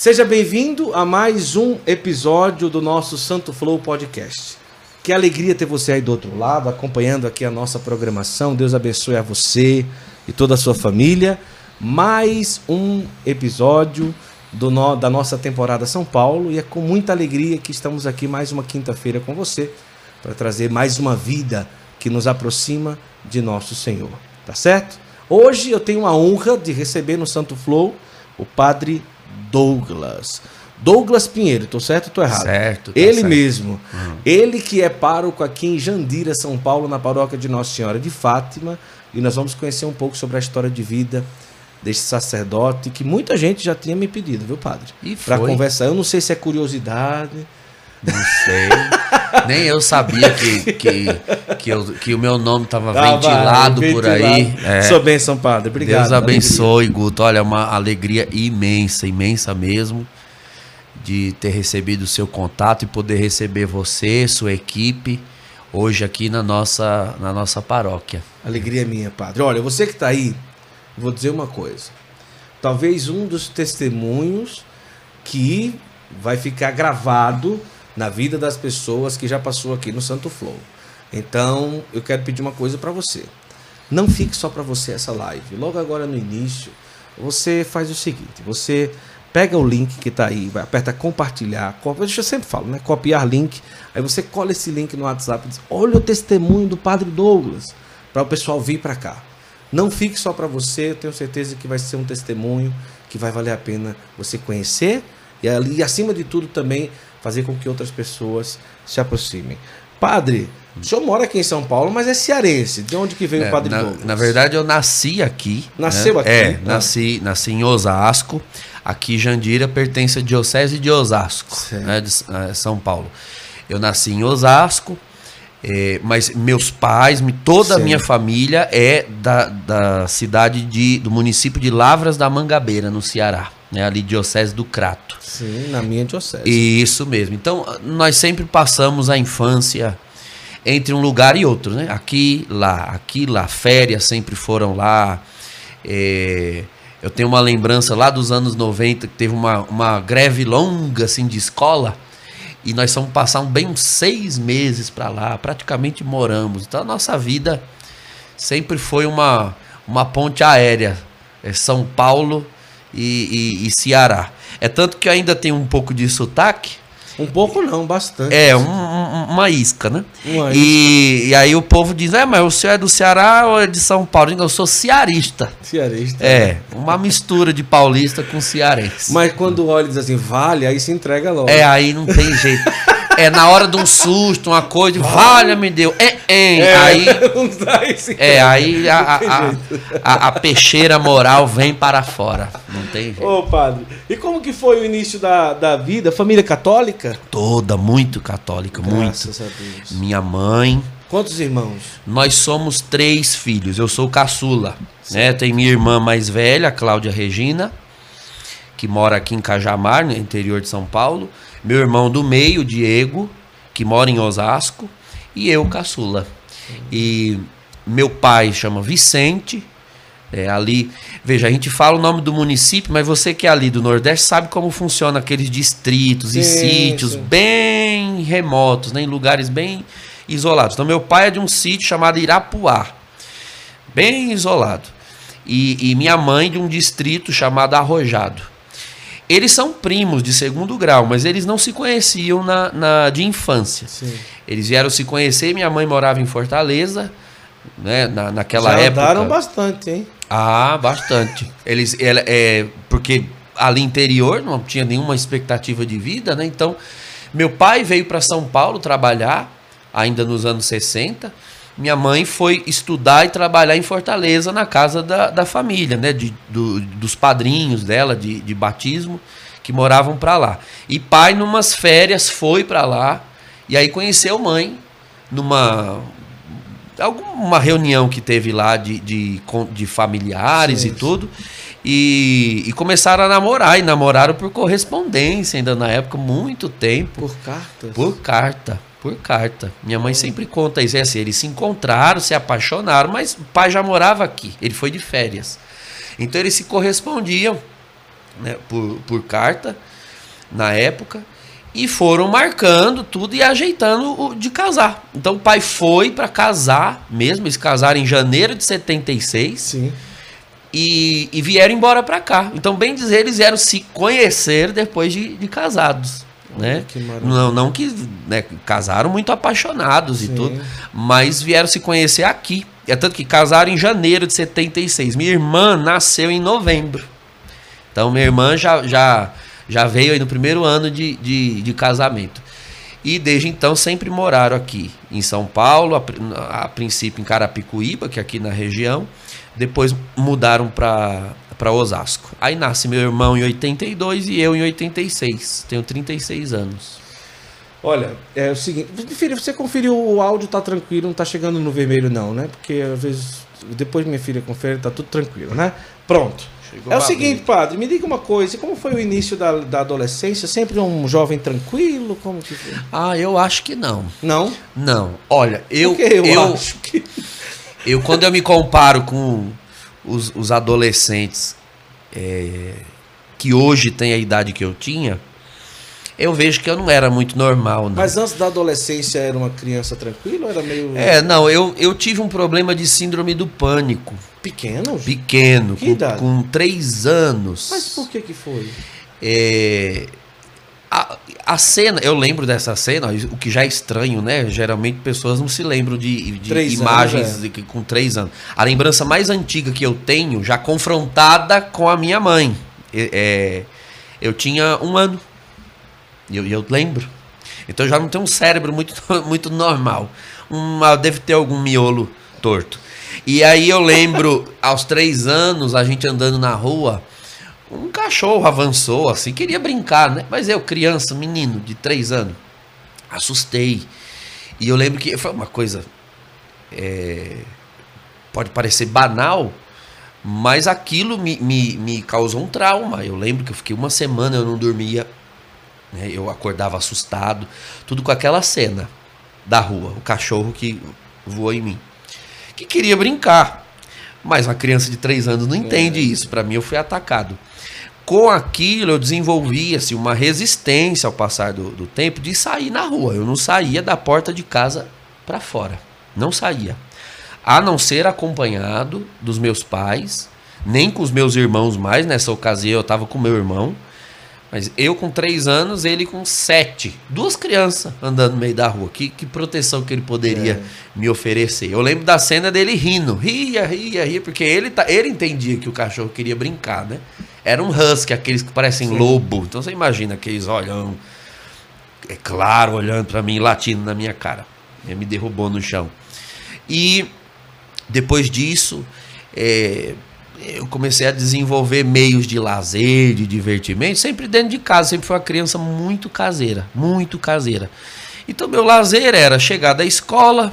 Seja bem-vindo a mais um episódio do nosso Santo Flow Podcast. Que alegria ter você aí do outro lado, acompanhando aqui a nossa programação. Deus abençoe a você e toda a sua família. Mais um episódio do no- da nossa temporada São Paulo e é com muita alegria que estamos aqui mais uma quinta-feira com você para trazer mais uma vida que nos aproxima de nosso Senhor. Tá certo? Hoje eu tenho a honra de receber no Santo Flow o Padre Douglas. Douglas Pinheiro, tô certo ou tô errado? Certo, tá Ele certo. mesmo. Ele que é pároco aqui em Jandira, São Paulo, na paróquia de Nossa Senhora de Fátima. E nós vamos conhecer um pouco sobre a história de vida deste sacerdote que muita gente já tinha me pedido, viu, padre? E Pra foi. conversar. Eu não sei se é curiosidade. Não sei. Nem eu sabia que, que, que, eu- que o meu nome estava Ah, ventilado vai, por aí. ventilado. É. Sua bênção, padre. Obrigado. Deus abençoe, Guto. Olha, é uma alegria imensa, imensa mesmo de ter recebido o seu contato e poder receber você, sua equipe, hoje aqui na nossa, na nossa paróquia. Alegria minha, padre. Olha, você que está aí, vou dizer uma coisa. Talvez um dos testemunhos que vai ficar gravado na vida das pessoas que já passou aqui no Santo Flow. Então, eu quero pedir uma coisa para você. Não fique só para você essa live. Logo agora no início, você faz o seguinte: você pega o link que está aí, vai aperta compartilhar, copia, eu sempre falo, né? Copiar link. Aí você cola esse link no WhatsApp e diz: "Olha o testemunho do Padre Douglas", para o pessoal vir para cá. Não fique só para você, eu tenho certeza que vai ser um testemunho que vai valer a pena você conhecer e ali acima de tudo também fazer com que outras pessoas se aproximem. Padre, o senhor mora aqui em São Paulo, mas é cearense. De onde que veio É, o Padre na, Douglas? na verdade, eu nasci aqui. Nasceu né? aqui? É, Ah. nasci, nasci em Osasco. Aqui, Jandira pertence à Diocese de Osasco, né, de eh, São Paulo. Eu nasci em Osasco, eh, mas meus pais, toda a minha família é da, da cidade de, do município de Lavras da Mangabeira, no Ceará, né, ali Diocese do Crato. Sim, na minha diocese. Isso mesmo. Então, nós sempre passamos a infância entre um lugar e outro, né? Aqui, lá, aqui, lá. Férias sempre foram lá. É, eu tenho uma lembrança lá dos anos 90 que teve uma, uma greve longa, assim, de escola. E nós fomos passar um, bem uns seis meses para lá. Praticamente moramos. Então, a nossa vida sempre foi uma, uma ponte aérea. É São Paulo e, e- e Ceará. É tanto que ainda tenho um pouco de sotaque. Um pouco não, bastante. É, um- um- uma isca, né? Uma e, e aí o povo diz, é, mas o senhor é do Ceará ou é de São Paulo? Eu sou cearista. Cearense. É, uma mistura de paulista com cearense. Mas quando olha e diz assim, vale, aí se entrega logo. É, aí não tem jeito. É na hora de um susto, uma coisa, valha me deu. É, é, É, aí não dá esse É, aí a, a, a, a- peixeira moral vem para fora. Não tem jeito. Ô, padre, e como que foi o início da, da vida? Família católica? Toda muito católica, muito. Graças a Deus. Minha mãe. Quantos irmãos? Nós somos três filhos. Eu sou caçula. Né? Tem minha irmã mais velha, Cláudia Regina, que mora aqui em Cajamar, no interior de São Paulo. Meu irmão do meio, Diego, que mora em Osasco. E eu, caçula. E meu pai chama Vicente. É ali, veja, a gente fala o nome do município, mas você que é ali do Nordeste sabe como funciona aqueles distritos e Sim, sítios bem remotos, né, em lugares bem isolados. Então, meu pai é de um sítio chamado Irapuá, bem isolado, e, e minha mãe de um distrito chamado Arrojado. Eles são primos de segundo grau, mas eles não se conheciam na, na- de infância. Sim. Eles vieram se conhecer, minha mãe morava em Fortaleza, né, na, naquela Já época. andaram bastante, hein? Ah, bastante. Eles, ela, é, porque ali interior não tinha nenhuma expectativa de vida, né? Então, meu pai veio para São Paulo trabalhar, ainda nos anos 60. Minha mãe foi estudar e trabalhar em Fortaleza, na casa da, da família, né? De, do- dos padrinhos dela de, de batismo, que moravam para lá. E pai, numas férias, foi para lá e aí conheceu mãe numa alguma reunião que teve lá de, de, de familiares Sim, e tudo. E, e começaram a namorar. E namoraram por correspondência, ainda na época, muito tempo. Por cartas? Por carta. Por carta. Minha mãe sempre conta isso. É assim, eles se encontraram, se apaixonaram, mas o pai já morava aqui. Ele foi de férias. Então eles se correspondiam né, por, por carta. na época e foram marcando tudo e ajeitando o de casar. Então o pai foi para casar mesmo, eles casaram em janeiro de 76 Sim. e, e vieram embora para cá. Então, bem dizer, eles vieram se conhecer depois de, de casados. Né? Não, não que né, casaram muito apaixonados e Sim. tudo, mas vieram se conhecer aqui. É tanto que casaram em janeiro de 76. Minha irmã nasceu em novembro. Então, minha irmã já, já, já veio aí no primeiro ano de, de, de casamento. E desde então sempre moraram aqui em São Paulo, a, a princípio em Carapicuíba, que é aqui na região. Depois mudaram para para Osasco. Aí nasce meu irmão em 82 e eu em 86. Tenho 36 anos. Olha, é o seguinte, filha, você conferiu o áudio, tá tranquilo, não tá chegando no vermelho não, né? Porque às vezes, depois minha filha confere, tá tudo tranquilo, né? Pronto. Chegou é o seguinte, padre, me diga uma coisa, como foi o início da, da adolescência? Sempre um jovem tranquilo? Como que foi? Ah, eu acho que não. Não? Não. Olha, eu Porque eu, eu, acho que... Eu, quando eu me comparo com os, os adolescentes é, que hoje têm a idade que eu tinha, eu vejo que eu não era muito normal, não. Mas antes da adolescência era uma criança tranquila era meio É, não, eu, eu tive um problema de síndrome do pânico, pequeno? pequeno, Que com, idade? com três anos. Mas por que que foi? É, a, a cena, eu lembro dessa cena, o que já é estranho, né? Geralmente pessoas não se lembram de, de imagens anos, é. de com três anos. A lembrança mais antiga que eu tenho, já confrontada com a minha mãe, é, eu tinha um ano. E eu, eu lembro. Então eu já não tenho um cérebro muito, muito normal. Uma, deve ter algum miolo torto. E aí eu lembro, aos três anos, a gente andando na rua, um cachorro avançou assim, queria brincar, né? Mas eu, criança, menino de três anos, assustei. E eu lembro que foi uma coisa. é, pode parecer banal, mas aquilo me, me, me causou um trauma. Eu lembro que eu fiquei uma semana, eu não dormia, né? eu acordava assustado, tudo com aquela cena da rua, o cachorro que voou em mim, que queria brincar. Mas uma criança de três anos não entende isso. Para mim, eu fui atacado. Com aquilo, eu desenvolvi assim, uma resistência ao passar do, do tempo de sair na rua. Eu não saía da porta de casa para fora. Não saía. A não ser acompanhado dos meus pais, nem com os meus irmãos mais. Nessa ocasião, eu estava com meu irmão. Mas eu com três anos, ele com sete. Duas crianças andando no meio da rua. Que, que proteção que ele poderia É. me oferecer? Eu lembro da cena dele rindo. Ria, ria, ria. Porque ele, tá, ele entendia que o cachorro queria brincar, né? Era um husky, aqueles que parecem Sim. lobo. Então você imagina aqueles olhão. É claro, olhando pra mim, latindo na minha cara. Ele me derrubou no chão. E depois disso, é, eu comecei a desenvolver meios de lazer, de divertimento, sempre dentro de casa. Sempre fui uma criança muito caseira, muito caseira. Então, meu lazer era chegar da escola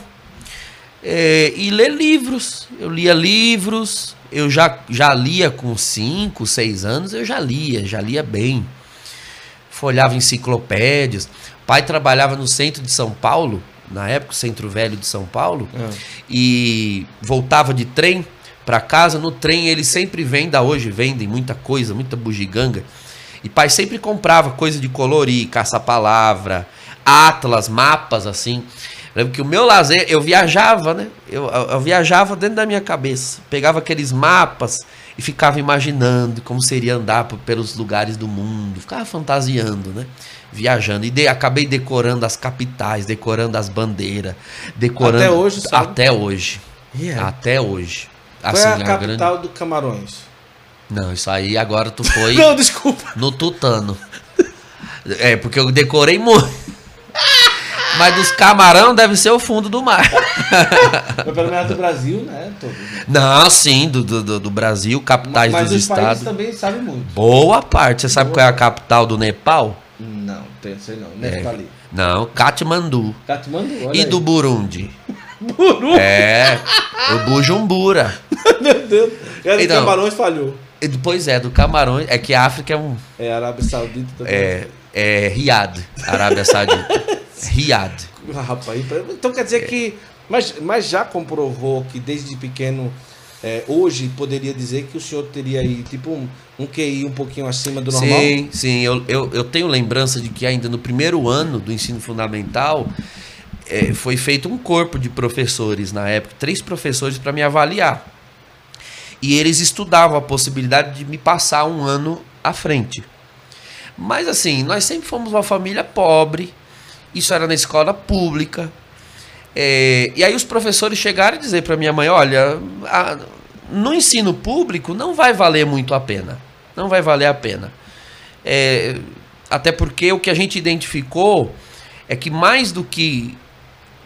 é, e ler livros. Eu lia livros, eu já, já lia com 5, 6 anos, eu já lia, já lia bem. Folhava enciclopédias. Pai trabalhava no centro de São Paulo, na época, o Centro Velho de São Paulo Ah, e voltava de trem para casa. No trem ele sempre vende, hoje vendem muita coisa, muita bugiganga. E pai sempre comprava coisa de colorir, caça-palavra, atlas, mapas assim. Lembro que o meu lazer, eu viajava, né? Eu, eu- viajava dentro da minha cabeça. Pegava aqueles mapas e ficava imaginando como seria andar pelos lugares do mundo. Ficava fantasiando, né? Viajando. E de- acabei decorando as capitais, decorando as bandeiras, decorando. Até hoje, sabe? Até hoje. e é. Até hoje. Qual Assim, é a a capital grande... do Camarões? Não, isso aí agora tu foi Não, desculpa. no tutano. É, porque eu decorei muito. Mas dos camarão deve ser o fundo do mar. Mas pelo menos do Brasil, né? Todo. Não, sim, do, do, do- Brasil, capitais Mas dos os países estados. também sabem muito. Boa parte. Você sabe Boa qual é a capital do Nepal? Não, tem, sei não. É. Neftali. Não, Katmandu. Katmandu, olha E aí. do Burundi? Buru? É, o Bujumbura. Meu Deus. É do Então. Camarões falhou. Depois é, do Camarões. É que a África é um. É Arábia Saudita também. É, é Riad, Arábia Saudita. Riad. Ah, Rapaz, então quer dizer que. Mas, mas já comprovou que desde pequeno é, hoje poderia dizer que o senhor teria aí, tipo, um, um QI um pouquinho acima do normal? Sim, sim. Eu, eu, eu tenho lembrança de que ainda no primeiro ano do ensino fundamental é, foi feito um corpo de professores na época, três professores para me avaliar. E eles estudavam a possibilidade de me passar um ano à frente. Mas assim, nós sempre fomos uma família pobre, isso era na escola pública. É, e aí os professores chegaram e dizer para minha mãe, olha, a, no ensino público não vai valer muito a pena. Não vai valer a pena. É, até porque o que a gente identificou é que mais do que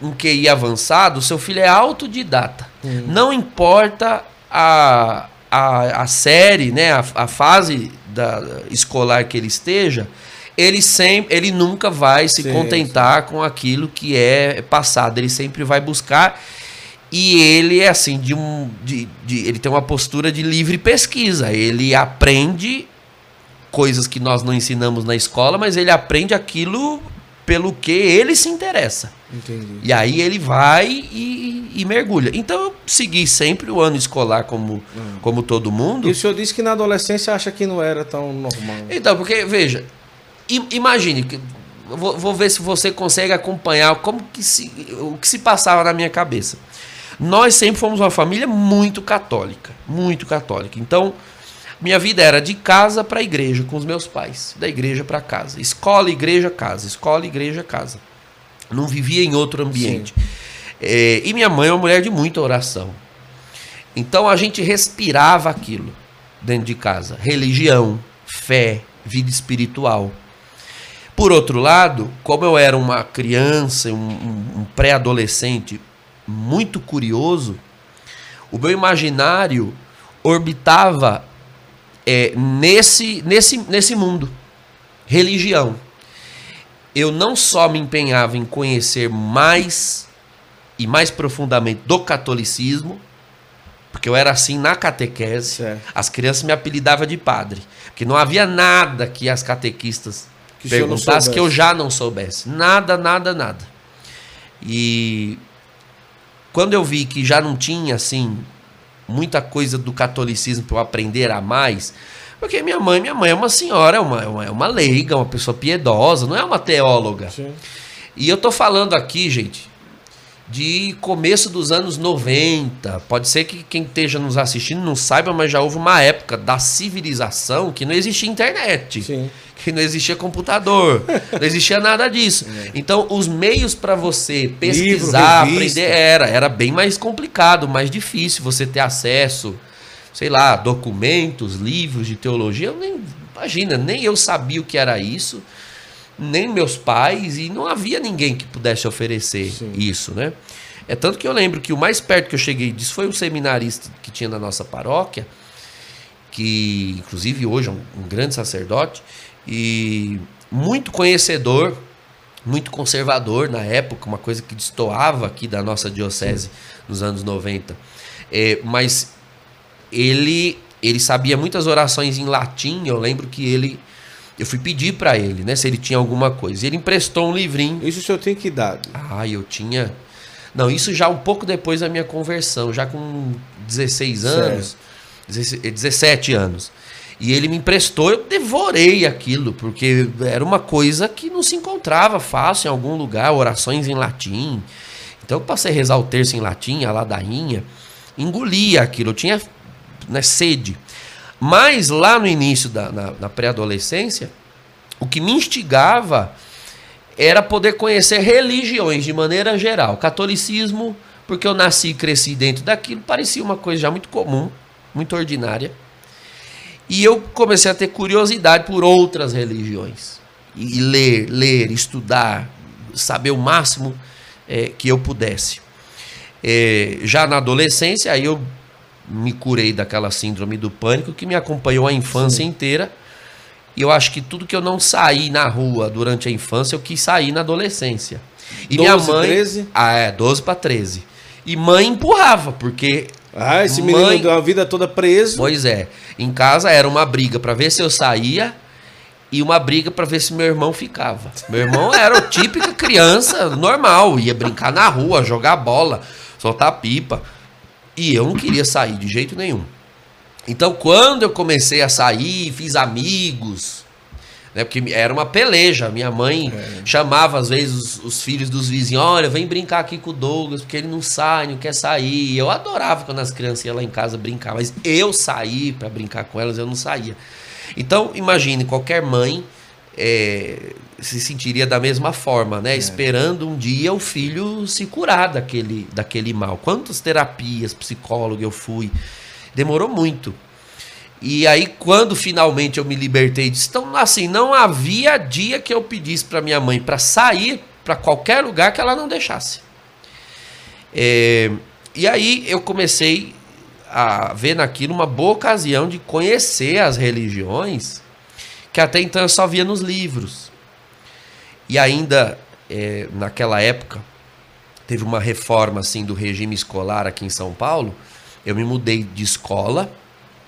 um QI avançado, o seu filho é autodidata. Hum. Não importa a, a, a série, né, a, a fase da, escolar que ele esteja, ele sempre, ele nunca vai se sim, contentar sim. com aquilo que é passado. Ele sempre vai buscar e ele é assim de um, de, de, ele tem uma postura de livre pesquisa. Ele aprende coisas que nós não ensinamos na escola, mas ele aprende aquilo pelo que ele se interessa. Entendi. E aí ele vai e, e, mergulha. Então eu segui sempre o ano escolar como, hum. como todo mundo. E o senhor disse que na adolescência acha que não era tão normal. Então, porque, veja, imagine, vou, vou ver se você consegue acompanhar como que se, o que se passava na minha cabeça. Nós sempre fomos uma família muito católica, muito católica. Então, minha vida era de casa para igreja com os meus pais, da igreja para casa, escola, igreja, casa, escola, igreja, casa. Não vivia em outro ambiente. É, e minha mãe é uma mulher de muita oração. Então a gente respirava aquilo dentro de casa: religião, fé, vida espiritual. Por outro lado, como eu era uma criança, um, um, pré-adolescente muito curioso, o meu imaginário orbitava é, nesse, nesse, nesse mundo. Religião eu não só me empenhava em conhecer mais e mais profundamente do catolicismo, porque eu era assim na catequese, certo. as crianças me apelidavam de padre, porque não havia nada que as catequistas que perguntassem que eu já não soubesse, nada, nada, nada. E quando eu vi que já não tinha assim muita coisa do catolicismo para eu aprender a mais, porque minha mãe, minha mãe é uma senhora, é uma, é uma, é uma leiga, uma pessoa piedosa, não é uma teóloga. Sim. E eu tô falando aqui, gente, de começo dos anos 90. Pode ser que quem esteja nos assistindo não saiba, mas já houve uma época da civilização que não existia internet. Sim. Que não existia computador, não existia nada disso. É. Então, os meios para você pesquisar, Livro, aprender, era, era bem mais complicado, mais difícil você ter acesso sei lá, documentos, livros de teologia. Eu nem, imagina, nem eu sabia o que era isso, nem meus pais, e não havia ninguém que pudesse oferecer Sim. isso, né? É tanto que eu lembro que o mais perto que eu cheguei disso foi um seminarista que tinha na nossa paróquia, que inclusive hoje é um, um grande sacerdote, e muito conhecedor, muito conservador na época, uma coisa que destoava aqui da nossa diocese Sim. nos anos 90. É, mas ele ele sabia muitas orações em latim. Eu lembro que ele eu fui pedir para ele, né, se ele tinha alguma coisa. Ele emprestou um livrinho. Isso o senhor tem que idade? Ah, eu tinha. Não, isso já um pouco depois da minha conversão, já com 16 anos, certo. 17 anos. E ele me emprestou, eu devorei aquilo, porque era uma coisa que não se encontrava fácil em algum lugar, orações em latim. Então eu passei a rezar o terço em latim, a ladainha, engolia aquilo. Eu tinha né, sede. Mas lá no início da na, na pré-adolescência, o que me instigava era poder conhecer religiões de maneira geral. Catolicismo, porque eu nasci e cresci dentro daquilo, parecia uma coisa já muito comum, muito ordinária. E eu comecei a ter curiosidade por outras religiões. E ler, ler, estudar, saber o máximo é, que eu pudesse. É, já na adolescência, aí eu me curei daquela síndrome do pânico que me acompanhou a infância Sim. inteira. E eu acho que tudo que eu não saí na rua durante a infância, eu quis sair na adolescência. E 12, minha mãe. 13? Ah, é, 12 para 13. E mãe empurrava, porque. Ah, esse mãe, menino deu a vida toda preso. Pois é. Em casa era uma briga para ver se eu saía e uma briga para ver se meu irmão ficava. Meu irmão era a típica criança normal, ia brincar na rua, jogar bola, soltar pipa. E eu não queria sair de jeito nenhum. Então, quando eu comecei a sair, fiz amigos, né, porque era uma peleja. Minha mãe é. chamava, às vezes, os, os, filhos dos vizinhos: olha, vem brincar aqui com o Douglas, porque ele não sai, não quer sair. Eu adorava quando as crianças iam lá em casa brincar, mas eu sair para brincar com elas, eu não saía. Então, imagine, qualquer mãe é, se sentiria da mesma forma, né? É. Esperando um dia o filho se curar daquele, daquele mal. Quantas terapias, psicólogo eu fui. Demorou muito. E aí, quando finalmente eu me libertei disso, então, assim, não havia dia que eu pedisse para minha mãe para sair para qualquer lugar que ela não deixasse. É, e aí eu comecei a ver naquilo uma boa ocasião de conhecer as religiões que até então eu só via nos livros. E ainda é, naquela época teve uma reforma assim do regime escolar aqui em São Paulo. Eu me mudei de escola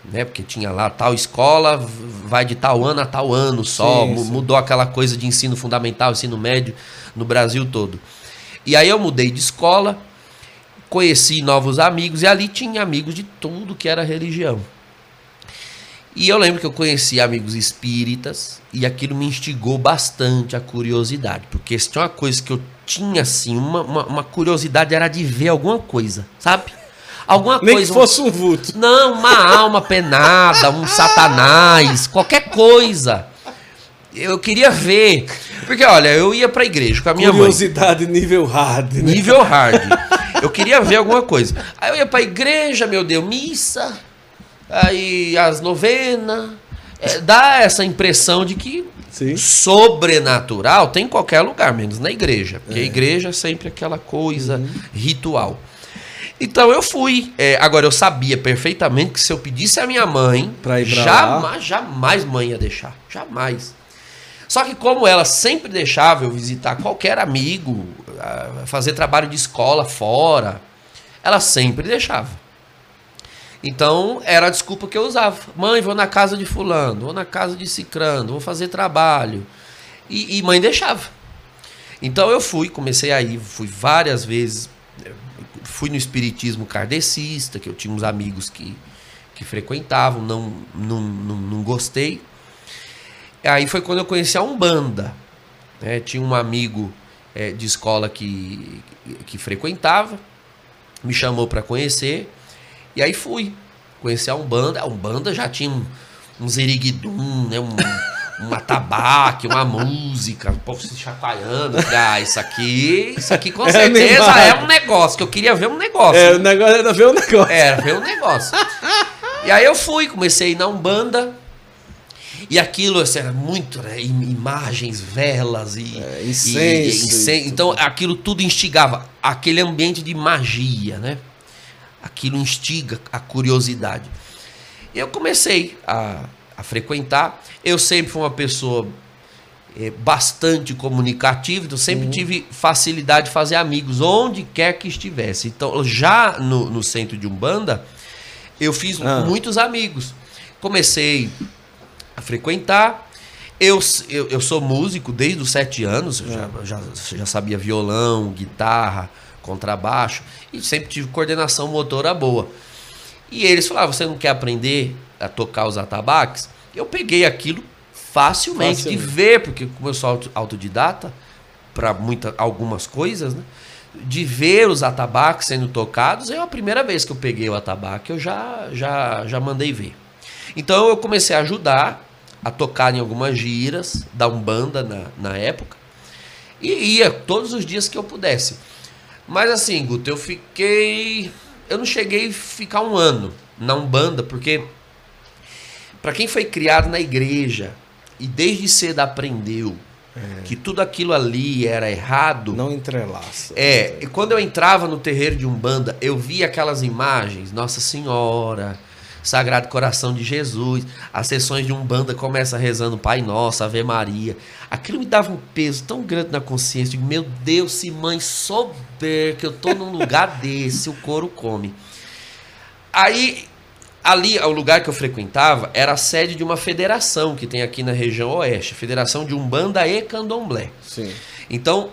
né? Porque tinha lá tal escola, vai de tal ano a tal ano só, sim, sim. mudou aquela coisa de ensino fundamental, ensino médio no Brasil todo. E aí eu mudei de escola, conheci novos amigos e ali tinha amigos de tudo que era religião. E eu lembro que eu conheci amigos espíritas e aquilo me instigou bastante a curiosidade, porque se tinha uma coisa que eu tinha assim, uma, uma, uma curiosidade era de ver alguma coisa, sabe? Alguma Nem coisa. que fosse um vulto. Não, uma alma penada, um satanás, qualquer coisa. Eu queria ver. Porque, olha, eu ia pra igreja com a minha Curiosidade mãe. nível hard. Né? Nível hard. Eu queria ver alguma coisa. Aí eu ia pra igreja, meu Deus, missa. Aí as novenas. É, dá essa impressão de que Sim. sobrenatural tem em qualquer lugar, menos na igreja. Porque é. a igreja é sempre aquela coisa uhum. ritual. Então eu fui. É, agora eu sabia perfeitamente que se eu pedisse a minha mãe, pra ir pra jamais, lá. jamais mãe ia deixar. Jamais. Só que como ela sempre deixava eu visitar qualquer amigo, fazer trabalho de escola fora, ela sempre deixava. Então era a desculpa que eu usava. Mãe, vou na casa de fulano, vou na casa de cicrando, vou fazer trabalho. E, e mãe deixava. Então eu fui, comecei a ir, fui várias vezes fui no espiritismo kardecista, que eu tinha uns amigos que, que frequentavam, não, não, não, não gostei. Aí foi quando eu conheci a Umbanda. Né? Tinha um amigo é, de escola que, que frequentava, me chamou para conhecer, e aí fui. Conheci a Umbanda. A Umbanda já tinha um, um zeriguidum, né? um, um atabaque, uma música, o povo se chacoalhando. Ah, isso aqui, isso aqui com é certeza é, é um negócio, que eu queria ver um negócio. É, o negócio era ver um negócio. Era ver um negócio. e aí eu fui, comecei na Umbanda. E aquilo assim, era muito, né, imagens, velas e, é, incenso, e, e incenso. Então aquilo tudo instigava aquele ambiente de magia, né? Aquilo instiga a curiosidade. E eu comecei a a frequentar. Eu sempre fui uma pessoa é, bastante comunicativa, então sempre uhum. tive facilidade de fazer amigos onde quer que estivesse. Então, já no, no centro de Umbanda, eu fiz ah. muitos amigos. Comecei a frequentar. Eu, eu, eu sou músico desde os sete anos, eu já, já, já sabia violão, guitarra, contrabaixo, e sempre tive coordenação motora boa. E eles falavam: você não quer aprender a tocar os atabaques? Eu peguei aquilo facilmente, facilmente. de ver, porque como eu sou autodidata para algumas coisas, né? De ver os atabaques sendo tocados, é a primeira vez que eu peguei o atabaque, eu já, já, já mandei ver. Então eu comecei a ajudar a tocar em algumas giras da Umbanda na, na época. E ia todos os dias que eu pudesse. Mas assim, Guto, eu fiquei. Eu não cheguei a ficar um ano na Umbanda, porque para quem foi criado na igreja e desde cedo aprendeu é. que tudo aquilo ali era errado. Não entrelaça. É, e quando eu entrava no terreiro de Umbanda, eu via aquelas imagens, Nossa Senhora, Sagrado Coração de Jesus, as sessões de Umbanda começa rezando Pai Nosso, Ave Maria. Aquilo me dava um peso tão grande na consciência, de meu Deus, se mãe souber que eu tô num lugar desse, o couro come. Aí Ali, o lugar que eu frequentava era a sede de uma federação que tem aqui na região oeste, Federação de Umbanda e Candomblé. Sim. Então,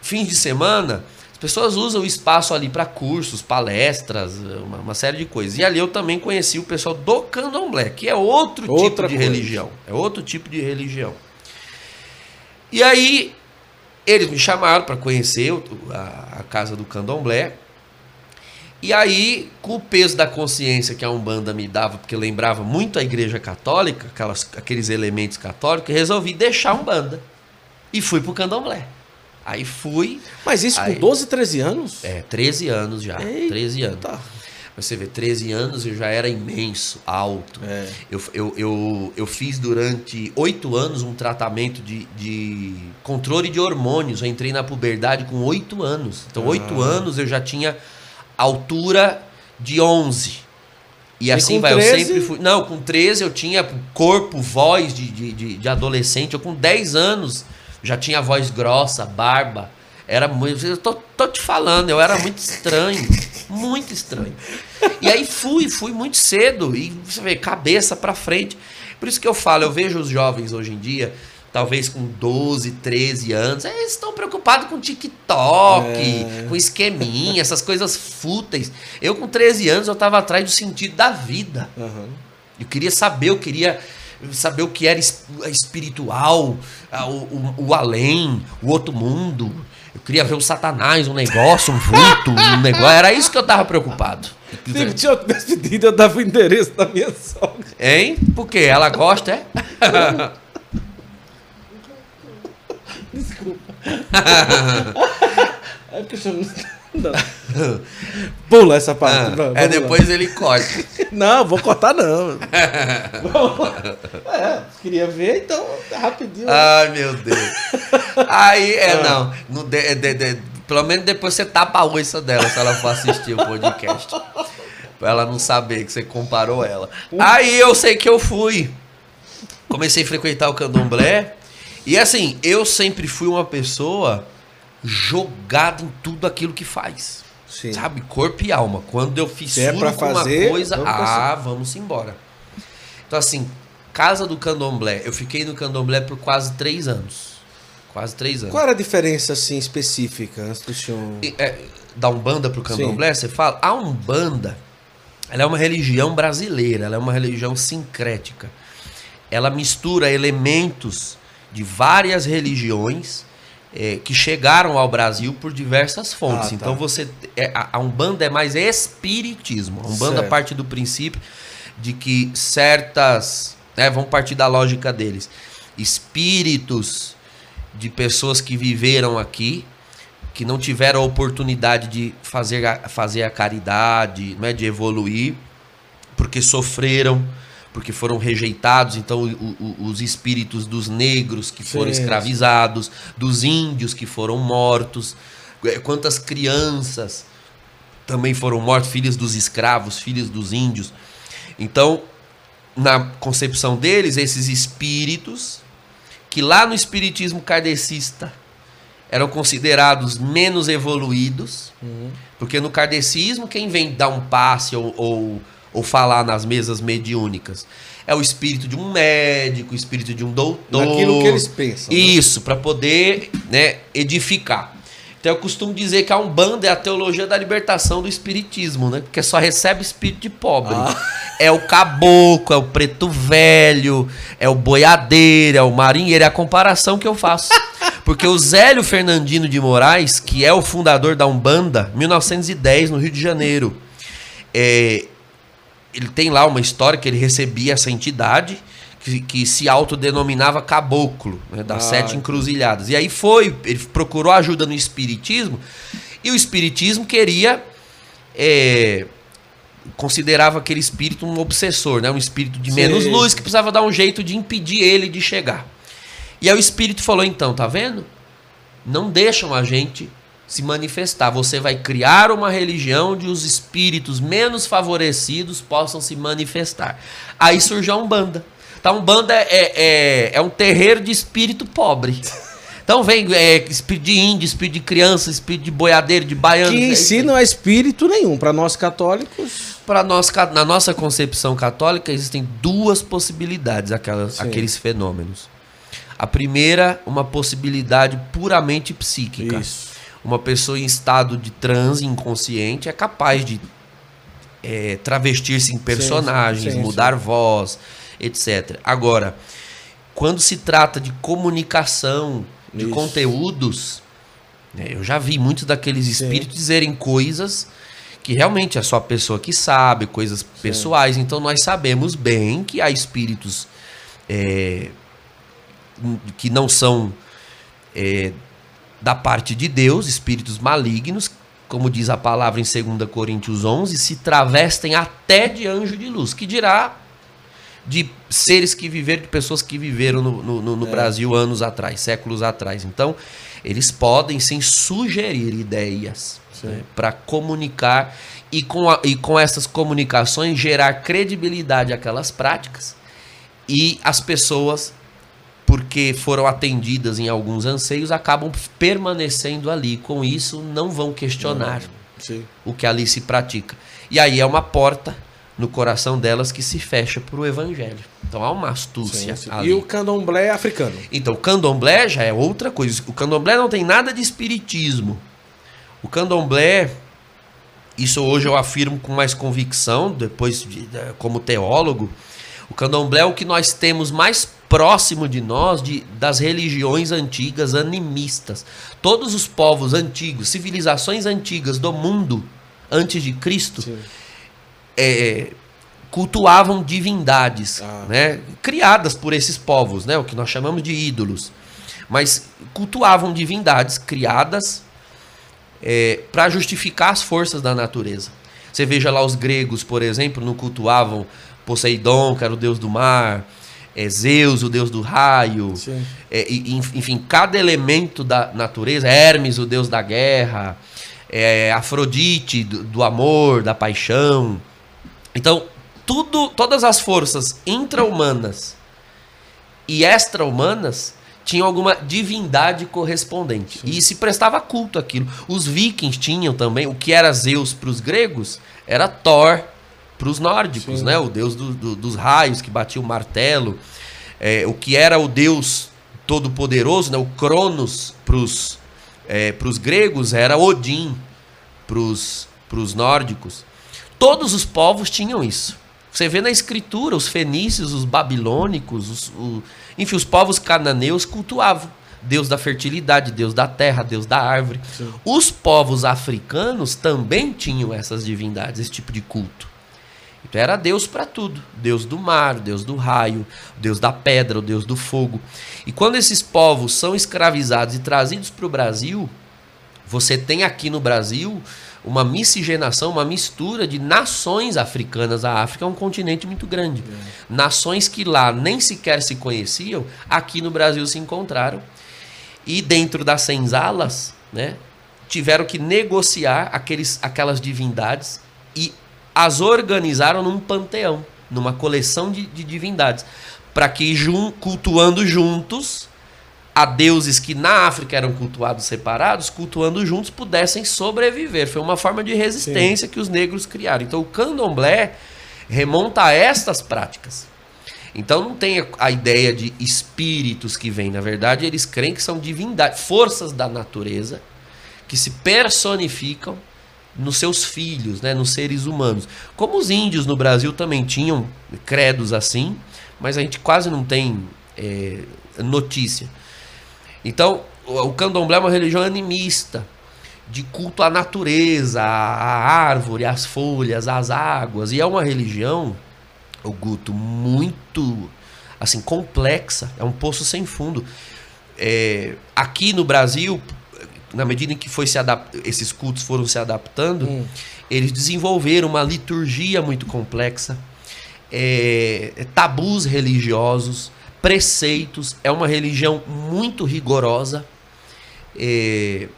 fins de semana, as pessoas usam o espaço ali para cursos, palestras, uma, uma, série de coisas. E ali eu também conheci o pessoal do candomblé, que é outro Outra tipo de coisa. religião. É outro tipo de religião. E aí eles me chamaram para conhecer a, a casa do candomblé. E aí, com o peso da consciência que a Umbanda me dava, porque lembrava muito a Igreja Católica, aquelas, aqueles elementos católicos, resolvi deixar a Umbanda. E fui pro candomblé. Aí fui, Mas isso Aí- com 12, 13 anos? é, 13 anos já. Eita. 13 anos. Tá. Você vê, 13 anos eu já era imenso, alto. É. Eu, eu, eu, eu fiz durante oito anos um tratamento de, de controle de hormônios. Eu entrei na puberdade com oito anos. Então, oito Ah. anos eu já tinha altura de 11. E assim com vai, 13? eu sempre fui. Não, com 13 eu tinha corpo, voz de, de, de, adolescente. Eu com 10 anos já tinha voz grossa, barba. Era muito. Eu tô, tô te falando, eu era muito estranho. Muito estranho. E aí fui, fui muito cedo. E você vê, cabeça pra frente. Por isso que eu falo, eu vejo os jovens hoje em dia, talvez com 12, 13 anos, eles estão preocupados com TikTok, É. com esqueminha, essas coisas fúteis. Eu com 13 anos, eu tava atrás do sentido da vida. Aham. Eu queria saber, eu queria saber o que era es- espiritual, o, o- o além, o outro mundo. Eu queria ver o satanás, um negócio, um vulto, um negócio. Era isso que eu tava preocupado. Se o senhor tivesse pedido, eu dava o endereço da minha sogra. Hein? Por quê? Ela gosta, é? É porque senhor não... Pula essa parte. vamos é, lá. depois ele corta. Não, vou cortar não. é, queria ver, então, rapidinho. Ai, meu Deus. Aí, é, não. no de- de- de- pelo menos depois você tapa a oiça dela se ela for assistir o podcast. Pra ela não saber que você comparou ela. Aí eu sei que eu fui. Comecei a frequentar o candomblé. E assim, eu sempre fui uma pessoa jogada em tudo aquilo que faz. Sim. Sabe? Corpo e alma. Quando eu fiz é pra com uma fazer, coisa, vamos ah, vamos embora. Então, assim, casa do candomblé. Eu fiquei no candomblé por quase três anos. Quase três anos. Qual era a diferença, assim, específica, antes do senhor... É, da Umbanda pro candomblé, você fala, a Umbanda, ela é uma religião brasileira, ela é uma religião sincrética. Ela mistura elementos de várias religiões eh, que chegaram ao Brasil por diversas fontes. Ah, tá. Então você é, a, a Umbanda é mais espiritismo. A Umbanda Certo. parte do princípio de que certas, né, vamos partir da lógica deles, espíritos de pessoas que viveram aqui, que não tiveram a oportunidade de fazer a, fazer a caridade, né, de evoluir, porque sofreram, porque foram rejeitados. Então, o- o- os espíritos dos negros que foram Sim, escravizados, dos índios que foram mortos, eh, quantas crianças também foram mortas, filhos dos escravos, filhos dos índios. Então, na concepção deles, esses espíritos, que lá no espiritismo kardecista eram considerados menos evoluídos, porque no kardecismo, quem vem dar um passe ou, ou, ou falar nas mesas mediúnicas é o espírito de um médico, o espírito de um doutor. Naquilo que eles pensam. né? Isso, para poder né, edificar. Então eu costumo dizer que a Umbanda é a teologia da libertação do espiritismo, né? Porque só recebe espírito de pobre. É o caboclo, é o preto velho, é o boiadeiro, é o marinheiro, é a comparação que eu faço. Porque o Zélio Fernandino de Moraes, que é o fundador da Umbanda, 1910, no Rio de Janeiro, é, ele tem lá uma história que ele recebia essa entidade que, que se autodenominava caboclo, né, das Ah, sete encruzilhadas. E aí foi, ele procurou ajuda no espiritismo, e o espiritismo queria. é, considerava aquele espírito um obsessor, né, um espírito de menos Sim. luz que precisava dar um jeito de impedir ele de chegar. E aí o espírito falou: então, tá vendo? Não deixam a gente se manifestar. Você vai criar uma religião onde os espíritos menos favorecidos possam se manifestar. Aí surge a Umbanda. Então, Umbanda é, é, é um terreiro de espírito pobre. Então vem é, espírito de índio, espírito de criança, espírito de boiadeiro, de baiano. Que em si não é espírito nenhum. Para nós católicos, Para nós, na nossa concepção católica, existem duas possibilidades, aquelas, Sim. aqueles fenômenos. A primeira, uma possibilidade puramente psíquica. Isso. Uma pessoa em estado de transe inconsciente é capaz de é, travestir-se em personagens, sim, sim. mudar voz, etc. Agora, quando se trata de comunicação, de Isso. conteúdos, né, eu já vi muitos daqueles espíritos dizerem coisas que realmente é só a pessoa que sabe, coisas pessoais. Então nós sabemos bem que há espíritos é, que não são é, da parte de Deus, espíritos malignos, como diz a palavra em 2 Coríntios 11, se travestem até de anjo de luz, que dirá de seres que viveram, de pessoas que viveram no, no- no- no Brasil anos atrás, séculos atrás. Então, eles podem sim sugerir ideias para comunicar e com, a- e com essas comunicações gerar credibilidade àquelas práticas e as pessoas porque foram atendidas em alguns anseios acabam permanecendo ali com isso não vão questionar Sim. o que ali se pratica. E aí é uma porta no coração delas que se fecha para o evangelho. Então há uma astúcia Sim, sim. ali. E o candomblé é africano. Então, o candomblé já é outra coisa. O candomblé não tem nada de espiritismo. O candomblé, isso hoje eu afirmo com mais convicção, depois de- de- como teólogo, o candomblé é o que nós temos mais próximo de nós de, das religiões antigas animistas. Todos os povos antigos, civilizações antigas do mundo antes de Cristo, é, cultuavam divindades, Ah. né? criadas por esses povos, né? o que nós chamamos de ídolos. Mas cultuavam divindades criadas para justificar as forças da natureza. Você veja lá os gregos, por exemplo, não cultuavam Poseidon, que era o deus do mar, é, Zeus, o deus do raio, Sim. é, enf- enfim, cada elemento da natureza, Hermes, o deus da guerra, é, Afrodite, do, do amor, da paixão. Então, tudo, todas as forças intra-humanas e extra-humanas tinham alguma divindade correspondente. E se prestava culto àquilo. Os vikings tinham também, o que era Zeus para os gregos, era Thor para os nórdicos, Sim. né? O deus do- do- dos raios que batia o martelo. É, o que era o deus todo-poderoso, né? o Cronos para os é, pros gregos era Odin para os nórdicos. Todos os povos tinham isso. Você vê na escritura, os fenícios, os babilônicos, os, o- enfim, os povos cananeus cultuavam Deus da fertilidade, Deus da terra, Deus da árvore. Os povos africanos também tinham essas divindades, esse tipo de culto. Então era Deus para tudo. Deus do mar, Deus do raio, Deus da pedra, o Deus do fogo. E quando esses povos são escravizados e trazidos para o Brasil, você tem aqui no Brasil uma miscigenação, uma mistura de nações africanas. A África é um continente muito grande. Nações que lá nem sequer se conheciam, aqui no Brasil se encontraram. E dentro das senzalas, né, tiveram que negociar aqueles, aquelas divindades e as organizaram num panteão, numa coleção de, de divindades, para que jun, cultuando juntos a deuses que na África eram cultuados separados, cultuando juntos, pudessem sobreviver. Foi uma forma de resistência que os negros criaram. Então o candomblé remonta a estas práticas. Então não tem a- a ideia de espíritos que vêm. Na verdade, eles creem que são divindades, forças da natureza que se personificam nos seus filhos, né, nos seres humanos. Como os índios no Brasil também tinham credos assim, mas a gente quase não tem é, notícia. Então, o candomblé é uma religião animista, de culto à natureza, à árvore, às folhas, às águas. E é uma religião, o Guto, muito assim complexa, é um poço sem fundo. É, aqui no Brasil, na medida em que foi se adap- esses cultos foram se adaptando, Hum. eles desenvolveram uma liturgia muito complexa, é, tabus religiosos, preceitos. É uma religião muito rigorosa. É,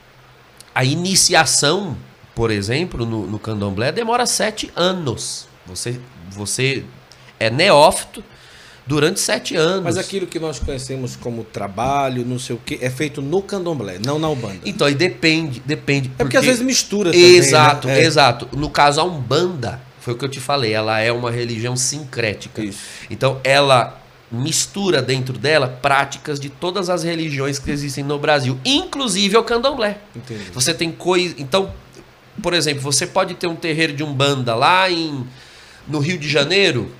a iniciação, por exemplo, no, no candomblé demora sete anos. Você, você é neófito durante sete anos. Mas aquilo que nós conhecemos como trabalho, não sei o quê, é feito no candomblé, não na Umbanda. Então, aí depende, depende. é porque às vezes mistura também, Exato, né? É. exato. No caso, a Umbanda, foi o que eu te falei, ela é uma religião sincrética. Isso. Então, ela mistura dentro dela práticas de todas as religiões que existem no Brasil, inclusive o candomblé. Entendi. Você tem coisa. Então, por exemplo, você pode ter um terreiro de umbanda lá em, no Rio de Janeiro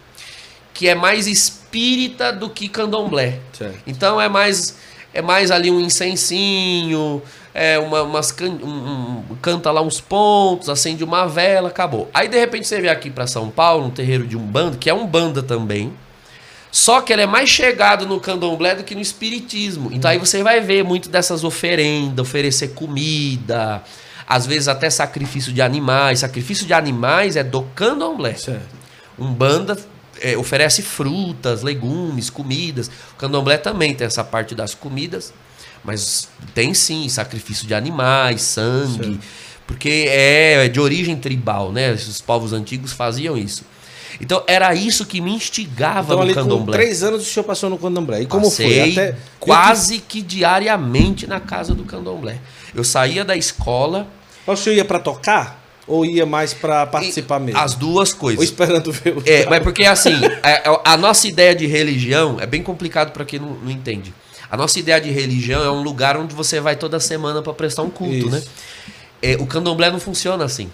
que é mais espírita do que candomblé. Certo. Então é mais é mais ali um incensinho, é uma, umas can, um, um- canta lá uns pontos, acende uma vela, acabou. Aí de repente você vem aqui para São Paulo, um terreiro de umbanda, que é umbanda também. Só que ele é mais chegado no candomblé do que no espiritismo. Então aí você vai ver muito dessas oferendas, oferecer comida, às vezes até sacrifício de animais. Sacrifício de animais é do candomblé. Certo. Umbanda é, oferece frutas, legumes, comidas. O candomblé também tem essa parte das comidas, mas tem sim sacrifício de animais, sangue, Certo. porque é de origem tribal, né? Os povos antigos faziam isso. Então era isso que me instigava Então, no ali com candomblé. três anos o senhor passou no candomblé. E como Passei foi? Até... quase que diariamente na casa do candomblé. Eu saía da escola. O senhor ia pra tocar? Ou ia mais pra participar e- mesmo? As duas Ou coisas. esperando ver o... É, mas porque assim, a, a nossa ideia de religião é bem complicado para quem não, não entende. A nossa ideia de religião é um lugar onde você vai toda semana para prestar um culto, Isso. né? É, o candomblé não funciona assim.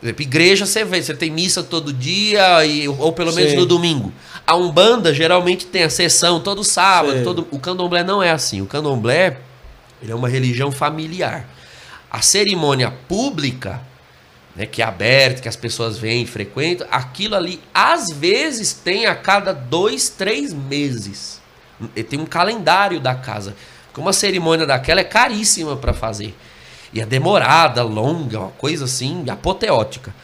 Por exemplo, igreja você vê, você tem missa todo dia, e, ou pelo menos Sim. no domingo. A Umbanda geralmente tem a sessão todo sábado, Sim. todo, o candomblé não é assim. O candomblé ele é uma religião familiar. A cerimônia pública, né, que é aberta, que as pessoas vêm, frequentam, aquilo ali às vezes tem a cada dois, três meses. E Tem um calendário da casa. Porque uma cerimônia daquela é caríssima para fazer. E é demorada, longa, uma coisa assim, apoteótica.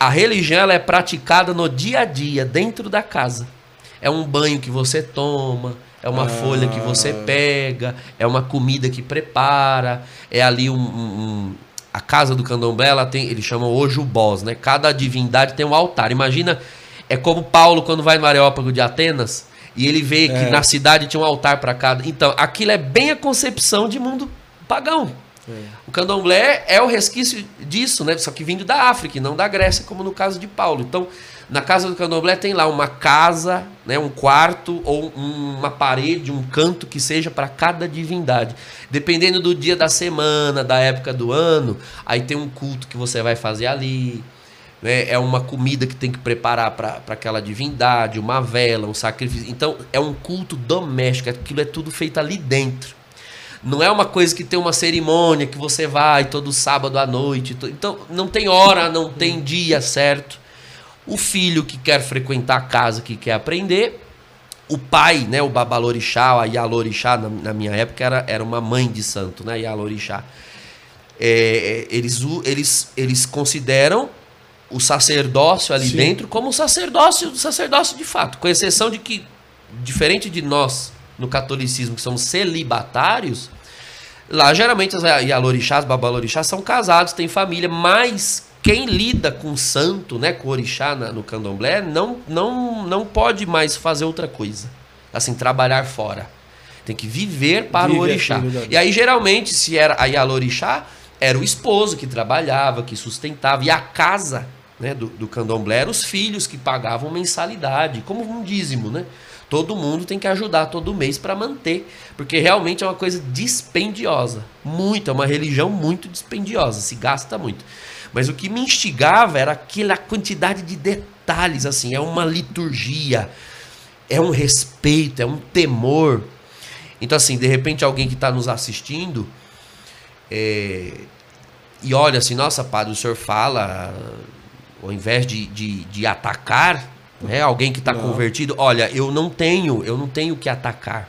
A religião ela é praticada no dia a dia, dentro da casa. É um banho que você toma, é uma Ah. folha que você pega, é uma comida que prepara, é ali um- um- a casa do candomblé, ela tem, eles chamam Ojubós, né? Cada divindade tem um altar. Imagina, é como Paulo quando vai no Areópago de Atenas e ele vê que É. na cidade tinha um altar para cada. Então, aquilo é bem a concepção de mundo pagão. O candomblé é o resquício disso, né? Só que vindo da África e não da Grécia, como no caso de Paulo. Então, na casa do candomblé tem lá uma casa, né? um quarto ou um- uma parede, um canto que seja para cada divindade. Dependendo do dia da semana, da época do ano, aí tem um culto que você vai fazer ali. né? É uma comida que tem que preparar para aquela divindade, uma vela, um sacrifício. Então, é um culto doméstico, aquilo é tudo feito ali dentro. Não é uma coisa que tem uma cerimônia que você vai todo sábado à noite. Então, não tem hora, não tem dia certo. O filho que quer frequentar a casa, que quer aprender. O pai, né, o babalorixá, a yalorixá, na, na minha época era, era uma mãe de santo, né, yalorixá. É, eles, eles, eles consideram o sacerdócio ali Sim. dentro como sacerdócio, sacerdócio de fato, com exceção de que, diferente de nós no catolicismo, que somos celibatários, lá geralmente as Yalorixás, Babalorixás são casados, têm família, mas quem lida com santo, né, com orixá na- no candomblé, não, não, não pode mais fazer outra coisa. Assim, trabalhar fora. Tem que viver para o Vive orixá. aquilo dali. E aí, geralmente, se era a Yalorixá, era o esposo que trabalhava, que sustentava. E a casa né, do, do candomblé eram os filhos que pagavam mensalidade, como um dízimo, né? Todo mundo tem que ajudar todo mês para manter, porque realmente é uma coisa dispendiosa. Muito, é uma religião muito dispendiosa, se gasta muito. Mas o que me instigava era aquela quantidade de detalhes, assim, é uma liturgia, é um respeito, é um temor. Então, assim, de repente alguém que está nos assistindo é, e olha assim, nossa, padre, o senhor fala, ao invés de, de, de atacar, né, alguém que está convertido, olha, eu não tenho, eu não tenho que atacar.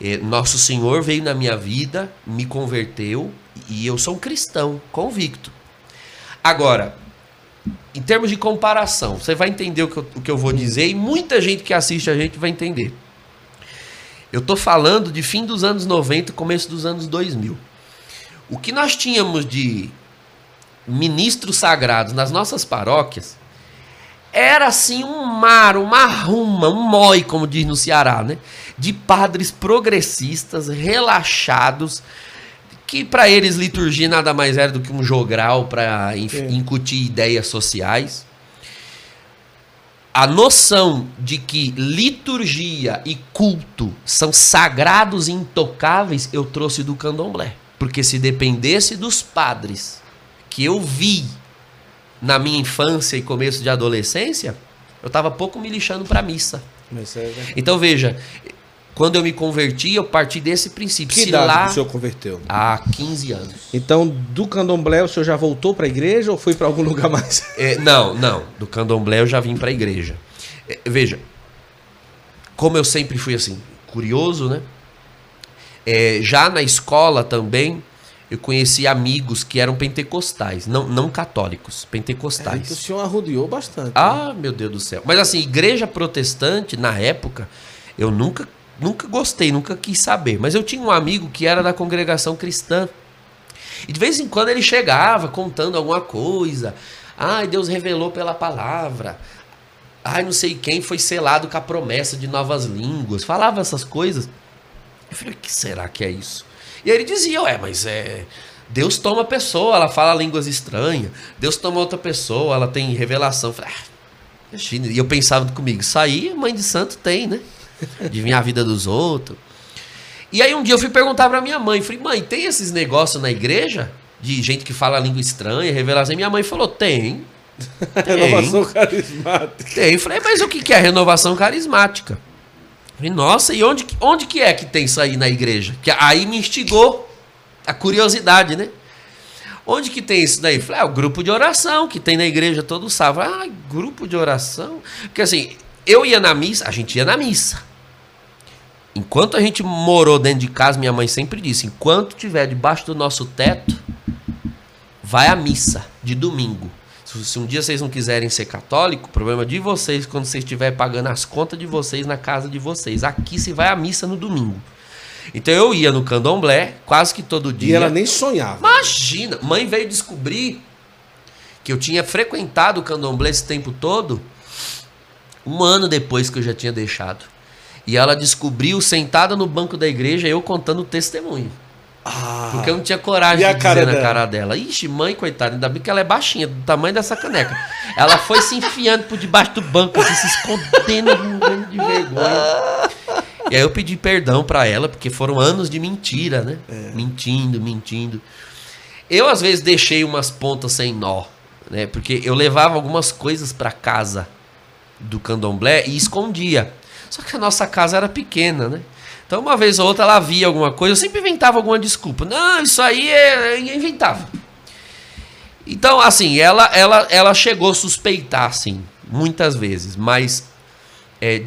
É, Nosso Senhor veio na minha vida, me converteu e eu sou um cristão, convicto. Agora, em termos de comparação, você vai entender o que eu, o que eu vou dizer e muita gente que assiste a gente vai entender. Eu estou falando de fim dos anos 90, começo dos anos 2000. O que nós tínhamos de ministros sagrados nas nossas paróquias era assim um mar, uma ruma, um mói, como diz no Ceará, né? De padres progressistas, relaxados, que para eles liturgia nada mais era do que um jogral para É. incutir ideias sociais. a noção de que liturgia e culto são sagrados e intocáveis, eu trouxe do candomblé. Porque se dependesse dos padres que eu vi na minha infância e começo de adolescência, eu estava pouco me lixando para missa. É então veja, quando eu me converti, eu parti desse princípio. Que Se idade lá, que o senhor converteu? Há 15 anos. Então, do candomblé, o senhor já voltou para a igreja ou foi para algum lugar mais? É, não, não. Do candomblé eu já vim para a igreja. É, veja, como eu sempre fui assim, curioso, né? É, já na escola também, eu conheci amigos que eram pentecostais, não, não católicos, É, pentecostais. então o senhor arrodeou bastante. né? Ah, meu Deus do céu. Mas assim, igreja protestante, na época, eu nunca, nunca gostei, nunca quis saber. Mas eu tinha um amigo que era da congregação cristã. E de vez em quando ele chegava contando alguma coisa. Ai, Deus revelou pela palavra. Ai, não sei quem foi selado com a promessa de novas línguas. Falava essas coisas. Eu falei, o que será que é isso? E aí ele dizia, ué, mas é. Deus toma pessoa, ela fala línguas estranhas. Deus toma outra pessoa, ela tem revelação. Eu falei, ah. E eu pensava comigo, isso aí mãe de santo tem, né? Adivinhar a vida dos outros. E aí um dia eu fui perguntar pra minha mãe, falei, mãe, tem esses negócios na igreja? De gente que fala língua estranha, revelação. E minha mãe falou, tem. Tem. Renovação carismática. Tem. Falei, mas o que é renovação carismática? Falei, nossa, e onde, que- onde que é que tem isso aí na igreja? Que aí me instigou a curiosidade, né? Onde que tem isso daí? Falei, ah, o grupo de oração que tem na igreja todo sábado. Ah, grupo de oração? Porque assim, eu ia na missa, a gente ia na missa. Enquanto a gente morou dentro de casa, minha mãe sempre disse: enquanto tiver debaixo do nosso teto, vai à missa de domingo. Se, um dia vocês não quiserem ser católico, problema de vocês quando vocês estiverem pagando as contas de vocês na casa de vocês. Aqui se vai à missa no domingo. Então eu ia no candomblé quase que todo E dia. ela nem sonhava. Imagina, mãe veio descobrir que eu tinha frequentado o candomblé esse tempo todo, um ano depois que eu já tinha deixado. E ela descobriu sentada no banco da igreja, eu contando o testemunho. Ah, Porque eu não tinha coragem de cara dizer na dela? cara dela. Ixi, mãe, coitada, ainda bem que ela é baixinha, do tamanho dessa caneca. Ela foi se enfiando por debaixo do banco, assim, se escondendo, morrendo de vergonha. E aí eu pedi perdão pra ela, porque foram anos de mentira, né? É. Mentindo, mentindo. Eu, às vezes, deixei umas pontas sem nó, né? Porque eu levava algumas coisas pra casa do candomblé e escondia. Só que a nossa casa era pequena, né? Então, uma vez ou outra, ela via alguma coisa, eu sempre inventava alguma desculpa. Não, isso aí é. eu inventava. Então, assim, ela, ela, ela chegou a suspeitar, assim, muitas vezes, mas é,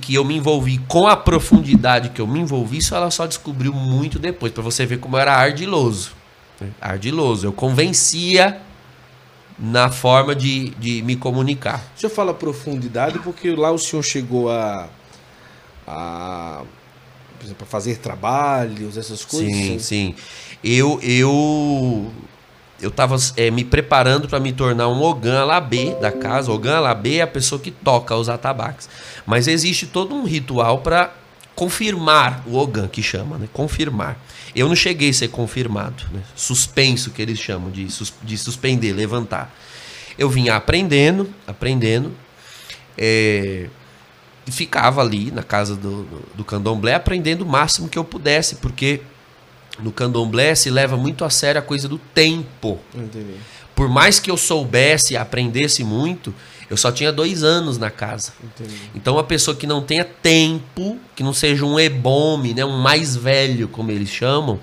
que eu me envolvi com a profundidade que eu me envolvi, isso ela só descobriu muito depois, pra você ver como eu era ardiloso. né? Ardiloso. Eu convencia na forma de, de me comunicar. O senhor fala profundidade porque lá o senhor chegou a. a por exemplo, fazer trabalhos, essas coisas. Sim, sim. Eu eu eu tava é, me preparando para me tornar um Ogan Alabê da casa. Ogan Alabê é a pessoa que toca os atabaques. Mas existe todo um ritual para confirmar o Ogan, que chama, né? Confirmar. Eu não cheguei a ser confirmado, né? Suspenso, que eles chamam, de, de suspender, levantar. Eu vinha aprendendo, aprendendo. é, e ficava ali na casa do, do, do candomblé aprendendo o máximo que eu pudesse, porque no candomblé se leva muito a sério a coisa do tempo. Entendi. Por mais que eu soubesse e aprendesse muito, eu só tinha dois anos na casa. Entendi. Então, uma pessoa que não tenha tempo, que não seja um ebome, né, um mais velho, como eles chamam,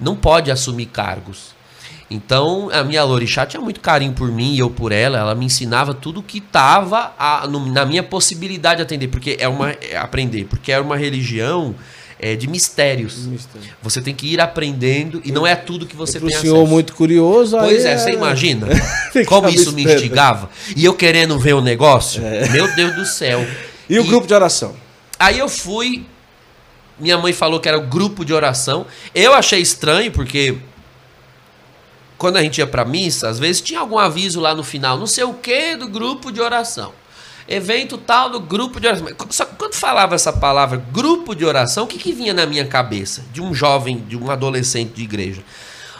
não pode assumir cargos. Então, a minha Lorixá tinha muito carinho por mim e eu por ela. Ela me ensinava tudo que estava na minha possibilidade de atender, porque é uma é aprender, porque é uma religião é, de mistérios. Mistério. Você tem que ir aprendendo e não é tudo que você Pro tem senhor acesso. muito curioso. Pois aí é, você imagina como isso me esperto. instigava? E eu querendo ver o negócio? Meu Deus do céu. E o grupo de oração? Aí eu fui. Minha mãe falou que era o grupo de oração. Eu achei estranho, porque quando a gente ia pra missa, às vezes tinha algum aviso lá no final, não sei o que do grupo de oração. Evento tal do grupo de oração. Só que quando falava essa palavra grupo de oração, o que, que vinha na minha cabeça? De um jovem, de um adolescente de igreja.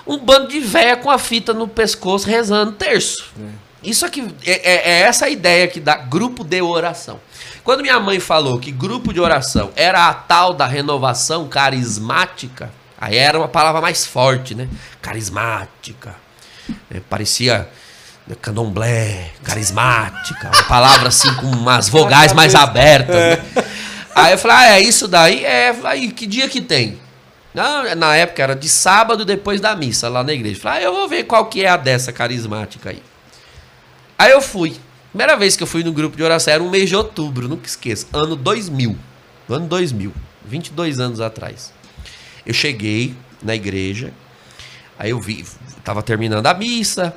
Um bando de véia com a fita no pescoço rezando terço. Isso aqui é, é, é essa a ideia que dá grupo de oração. Quando minha mãe falou que grupo de oração era a tal da renovação carismática, aí era uma palavra mais forte, né? Carismática. É, parecia candomblé, carismática, uma palavra assim com umas vogais mais abertas. Né? Aí eu falei, ah, é isso daí? É, aí que dia que tem? Na, na época era de sábado depois da missa lá na igreja. Eu falei, ah, eu vou ver qual que é a dessa carismática aí. Aí eu fui. Primeira vez que eu fui no grupo de oração era um mês de outubro, nunca esqueça. Ano 2000. Ano 2000. 22 anos atrás. Eu cheguei na igreja. Aí eu vi, tava terminando a missa.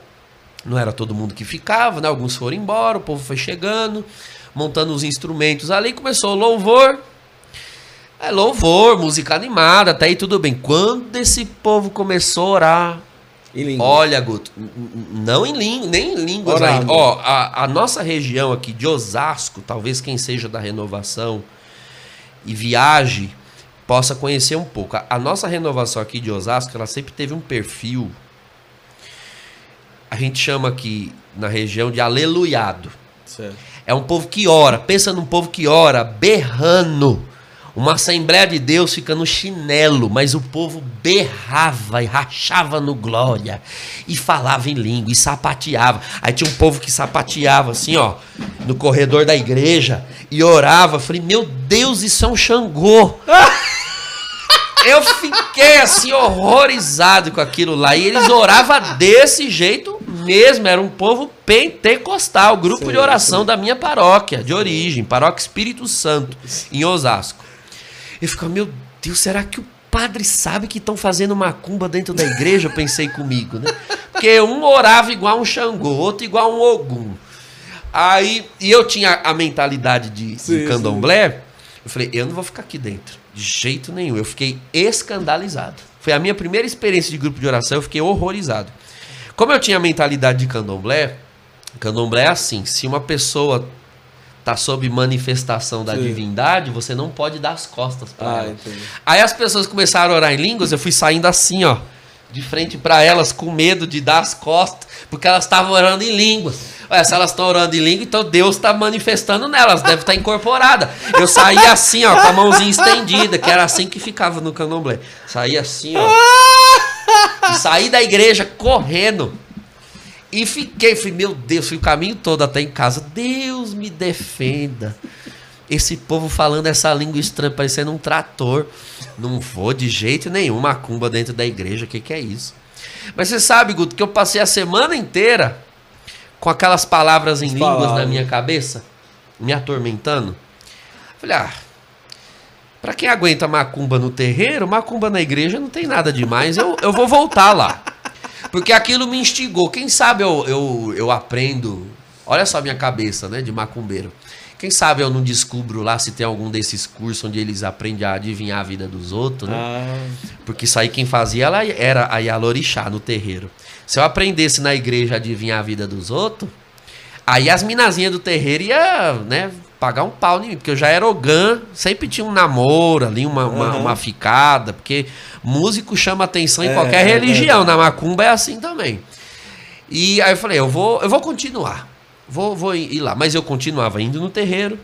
Não era todo mundo que ficava, né? Alguns foram embora, o povo foi chegando, montando os instrumentos ali, começou o louvor. É louvor, música animada, até aí tudo bem. Quando esse povo começou a orar, Olha, Guto, não em língua, nem em línguas ainda. Ó, a, a, nossa região aqui de Osasco, talvez quem seja da renovação e viaje possa conhecer um pouco. A, a nossa renovação aqui de Osasco, ela sempre teve um perfil. A gente chama aqui na região de aleluiado. Certo. É um povo que ora. Pensa num povo que ora berrando uma Assembleia de Deus fica no chinelo, mas o povo berrava e rachava no glória, e falava em língua, e sapateava. Aí tinha um povo que sapateava assim, ó, no corredor da igreja, e orava. falei, meu Deus, isso é um Xangô. Eu fiquei assim horrorizado com aquilo lá. E eles oravam desse jeito mesmo. Era um povo pentecostal, grupo sim, de oração sim. da minha paróquia, de origem, paróquia Espírito Santo, em Osasco. Eu ficava, meu Deus, será que o padre sabe que estão fazendo macumba dentro da igreja? Eu pensei comigo, né? Porque um orava igual um Xangô, outro igual um Ogum. Aí, e eu tinha a mentalidade de, sim, de candomblé. Eu falei, eu não vou ficar aqui dentro. De jeito nenhum. Eu fiquei escandalizado. Foi a minha primeira experiência de grupo de oração, eu fiquei horrorizado. Como eu tinha a mentalidade de candomblé, candomblé é assim, se uma pessoa tá sob manifestação da Sim. divindade, você não pode dar as costas para ah, ela. Entendi. Aí as pessoas começaram a orar em línguas, eu fui saindo assim, ó, de frente para elas com medo de dar as costas, porque elas estavam orando em línguas. Ué, se elas estão orando em língua, então Deus está manifestando nelas, deve estar tá incorporada. Eu saí assim, ó, com a mãozinha estendida, que era assim que ficava no candomblé. Saí assim, ó. Saí da igreja correndo e fiquei, falei, meu Deus, fui o caminho todo até em casa. Deus me defenda. Esse povo falando essa língua estranha, parecendo um trator. Não vou de jeito nenhum macumba dentro da igreja. O que, que é isso? Mas você sabe, Guto, que eu passei a semana inteira com aquelas palavras em As línguas palavras. na minha cabeça, me atormentando. Falei, ah, pra quem aguenta macumba no terreiro, macumba na igreja não tem nada demais. Eu, eu vou voltar lá. Porque aquilo me instigou. Quem sabe eu, eu, eu aprendo. Olha só a minha cabeça, né, de macumbeiro. Quem sabe eu não descubro lá se tem algum desses cursos onde eles aprendem a adivinhar a vida dos outros, né? Ah. Porque isso aí quem fazia ela era a Yalorixá no terreiro. Se eu aprendesse na igreja a adivinhar a vida dos outros, aí as minazinhas do terreiro ia, né, pagar um pau em mim, porque eu já era ogã, sempre tinha um namoro ali, uma, uhum. uma, uma, ficada, porque músico chama atenção em é, qualquer é religião, é na macumba é assim também. E aí eu falei, eu vou, eu vou continuar, vou, vou ir lá. Mas eu continuava indo no terreiro,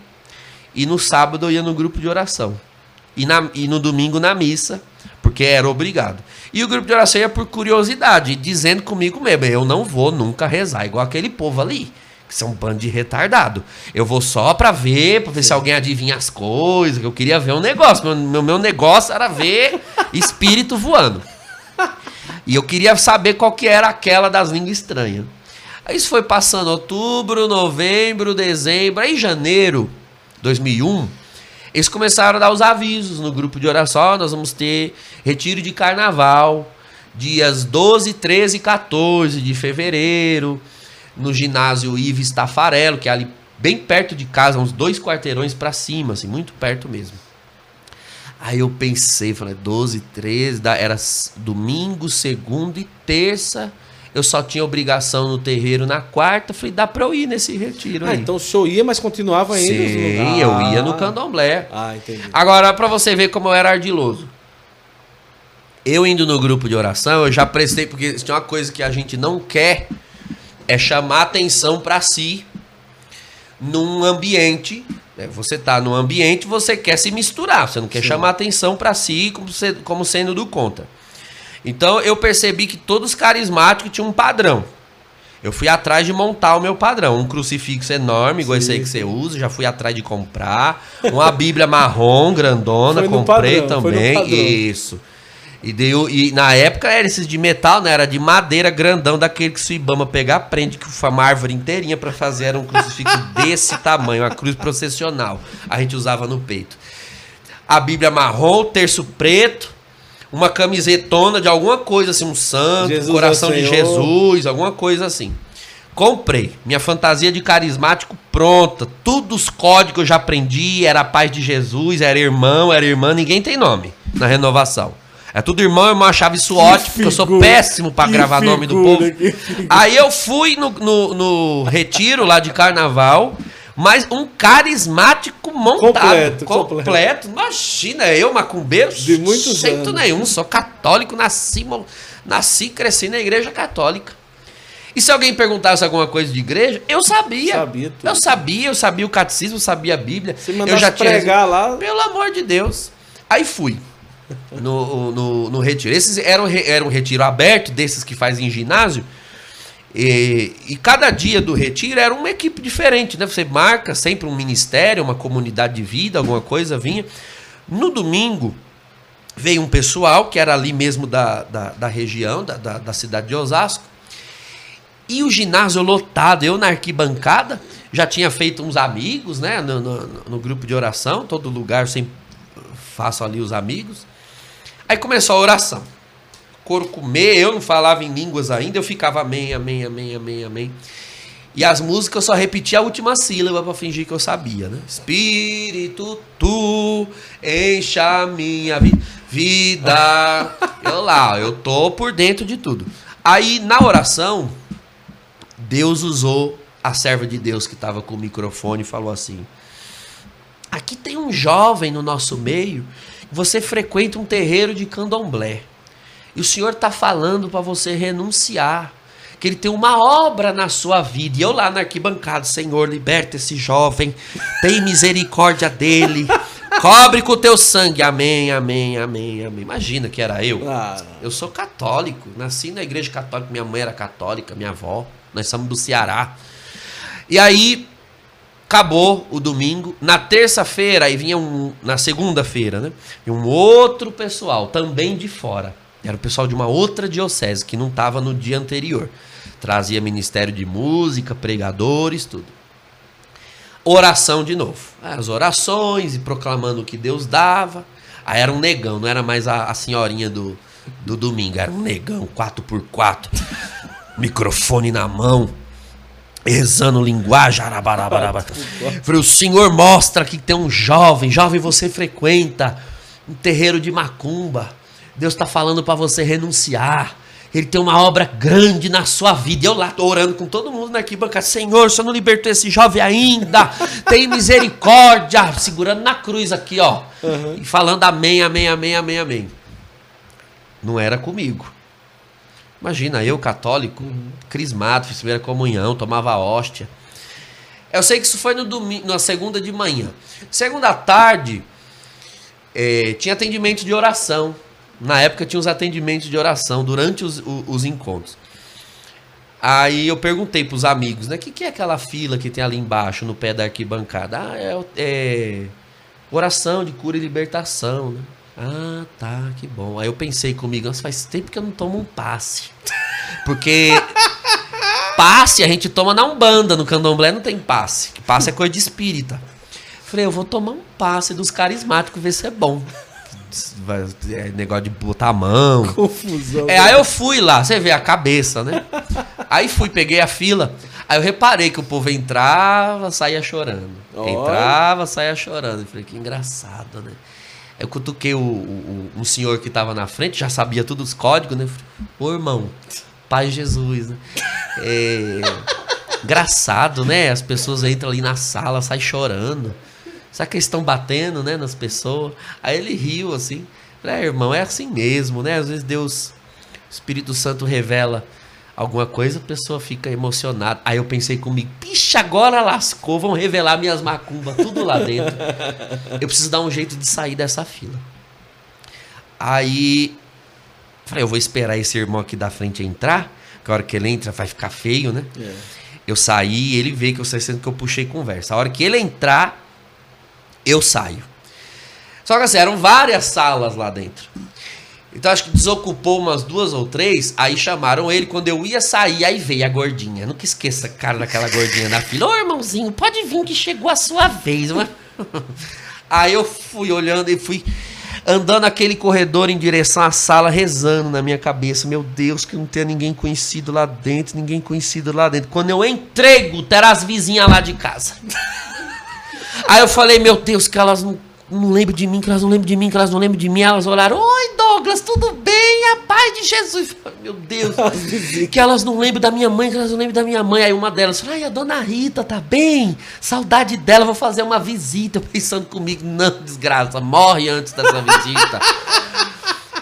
e no sábado eu ia no grupo de oração. E, na, e no domingo na missa, porque era obrigado. E o grupo de oração ia por curiosidade, dizendo comigo mesmo, eu não vou nunca rezar igual aquele povo ali que são um bando de retardado. Eu vou só pra ver, pra ver Sim. se alguém adivinha as coisas, que eu queria ver um negócio. Meu, meu, meu negócio era ver espírito voando. E eu queria saber qual que era aquela das línguas estranhas. Aí isso foi passando outubro, novembro, dezembro, aí janeiro 2001, eles começaram a dar os avisos no grupo de oração, nós vamos ter retiro de carnaval, dias 12, 13 e 14 de fevereiro no ginásio Ives Tafarello, que é ali bem perto de casa, uns dois quarteirões para cima, assim, muito perto mesmo. Aí eu pensei, falei, 12, 13, era domingo, segunda e terça. Eu só tinha obrigação no terreiro na quarta. Falei, dá pra eu ir nesse retiro ah, aí. então o senhor ia, mas continuava indo Sim, eu ia no candomblé. Ah, entendi. Agora, pra você ver como eu era ardiloso. Eu indo no grupo de oração, eu já prestei, porque tinha uma coisa que a gente não quer é chamar atenção para si num ambiente. né? Você tá num ambiente, você quer se misturar, você não quer Sim. chamar atenção para si como, como sendo do contra. Então eu percebi que todos os carismáticos tinham um padrão. Eu fui atrás de montar o meu padrão. Um crucifixo enorme, igual esse aí que você usa, já fui atrás de comprar. Uma Bíblia marrom, grandona, comprei padrão, também. Isso. E, deu, e na época era esses de metal, né? Era de madeira grandão, daquele que se o Ibama pegar, prende que foi uma árvore inteirinha pra fazer. Era um crucifixo desse tamanho, uma cruz processional. A gente usava no peito. A Bíblia marrom, terço preto, uma camisetona de alguma coisa assim, um santo, Jesus coração de. Jesus, alguma coisa assim. Comprei. Minha fantasia de carismático pronta. Tudo os códigos eu já aprendi. Era a paz de Jesus, era irmão, era irmã. Ninguém tem nome na renovação. É tudo irmão, irmão achava isso ótimo, porque eu sou figura, péssimo pra que gravar nome do figura, povo. figura. Aí eu fui no, no, no retiro lá de carnaval, mas um carismático montado. Completo, completo. completo. Imagina, eu, macumbeiro, De muitos jeito anos. nenhum. Sou católico, nasci, nasci e cresci na igreja católica. E se alguém perguntasse alguma coisa de igreja, eu sabia. Sabia tudo. Eu sabia, eu sabia o catecismo, eu sabia a Bíblia. Se eu já tinha pregar lá, pelo amor de Deus. Aí fui. No, no, no retiro. Esses eram, re- era um retiro aberto, desses que faz em ginásio. E, e cada dia do retiro era uma equipe diferente, né? Você marca sempre um ministério, uma comunidade de vida, alguma coisa vinha. No domingo, veio um pessoal que era ali mesmo da, da, da região, da, da, da cidade de Osasco. E o ginásio lotado, eu na arquibancada, já tinha feito uns amigos, né? No, no, no grupo de oração, todo lugar eu sempre faço ali os amigos. Aí começou a oração. Coro comer, eu não falava em línguas ainda, eu ficava amém, amém, amém, amém, amém. E as músicas eu só repetia a última sílaba pra fingir que eu sabia, né? Espírito, tu encha a minha vi- vida. Eu lá, eu tô por dentro de tudo. Aí na oração, Deus usou a serva de Deus que estava com o microfone e falou assim: Aqui tem um jovem no nosso meio, você frequenta um terreiro de candomblé. E o Senhor está falando para você renunciar. Que ele tem uma obra na sua vida. E eu lá na arquibancada, Senhor, liberta esse jovem. Tem misericórdia dele. Cobre com o teu sangue. Amém, amém, amém, amém. Imagina que era eu. ah, Eu sou católico, nasci na igreja católica, minha mãe era católica, minha avó, nós somos do Ceará. E aí acabou o domingo, na terça-feira aí vinha um, na segunda-feira, né? E um outro pessoal também de fora. Era o pessoal de uma outra diocese que não estava no dia anterior. Trazia ministério de música, pregadores, tudo. Oração de novo. As orações e proclamando o que Deus dava. Aí era um negão, não era mais a, a senhorinha do, do domingo, era um negão, 4x4, microfone na mão, rezando linguagem. arabarabaraba. Falei, o senhor mostra que tem um jovem, jovem você frequenta um terreiro de macumba. Deus está falando para você renunciar. Ele tem uma obra grande na sua vida. Eu lá tô orando com todo mundo na arquibancada. Senhor, o Senhor não libertou esse jovem ainda. Tem misericórdia. Segurando na cruz aqui, ó. E falando amém, amém, amém, amém, amém. Não era comigo. Imagina, eu católico, crismado, fiz primeira comunhão, tomava hóstia. Eu sei que isso foi no domingo, na segunda de manhã. Segunda tarde, eh, tinha atendimento de oração. Na época tinha os atendimentos de oração durante os, o- os encontros. Aí eu perguntei pros amigos, né? O que, que é aquela fila que tem ali embaixo, no pé da arquibancada? Ah, é, é oração de cura e libertação, né? Ah, tá, que bom. Aí eu pensei comigo, nossa, faz tempo que eu não tomo um passe. Porque passe a gente toma na Umbanda, no candomblé não tem passe. Passe é coisa de espírita. Falei, eu vou tomar um passe dos carismáticos, ver se é bom. É negócio de botar a mão. confusão. É, aí eu fui lá, você vê a cabeça, né? Aí fui, peguei a fila. Aí eu reparei que o povo entrava, saía chorando. Olha. Entrava, saía chorando. Eu falei, que engraçado, né? Eu cutuquei o, o- um senhor que tava na frente, já sabia todos os códigos, né? Falei, Ô irmão, Pai Jesus, né? É, engraçado, né? As pessoas entram ali na sala, saem chorando. Será que eles estão batendo, né, nas pessoas? Aí ele riu assim. Falei, é, irmão, é assim mesmo, né? Às vezes Deus, o Espírito Santo revela alguma coisa, a pessoa fica emocionada. Aí eu pensei comigo, pixa, agora lascou, vão revelar minhas macumbas, tudo lá dentro. Eu preciso dar um jeito de sair dessa fila. Aí, falei, eu vou esperar esse irmão aqui da frente entrar, que a hora que ele entra vai ficar feio, né? É. Eu saí, ele vê que eu saí sendo que eu puxei conversa. A hora que ele entrar, eu saio. Só que assim, eram várias salas lá dentro. Então acho que desocupou umas duas ou três, aí chamaram ele. Quando eu ia sair, aí veio a gordinha. Nunca esqueça a cara daquela gordinha na fila. Ô irmãozinho, pode vir que chegou a sua vez. Mano. Aí eu fui olhando e fui andando aquele corredor em direção à sala, rezando na minha cabeça. Meu Deus, que não tenha ninguém conhecido lá dentro, ninguém conhecido lá dentro. Quando eu entrego, terá as vizinhas lá de casa. Aí eu falei, meu Deus, que elas não, não lembram de mim, que elas não lembram de mim, que elas não lembram de mim. Elas olharam, oi Douglas, tudo bem? A paz de Jesus. Meu Deus, que elas não lembram da minha mãe, que elas não lembram da minha mãe. Aí uma delas falou, ai, a dona Rita tá bem? Saudade dela, vou fazer uma visita. Pensando comigo, não, desgraça, morre antes dessa visita.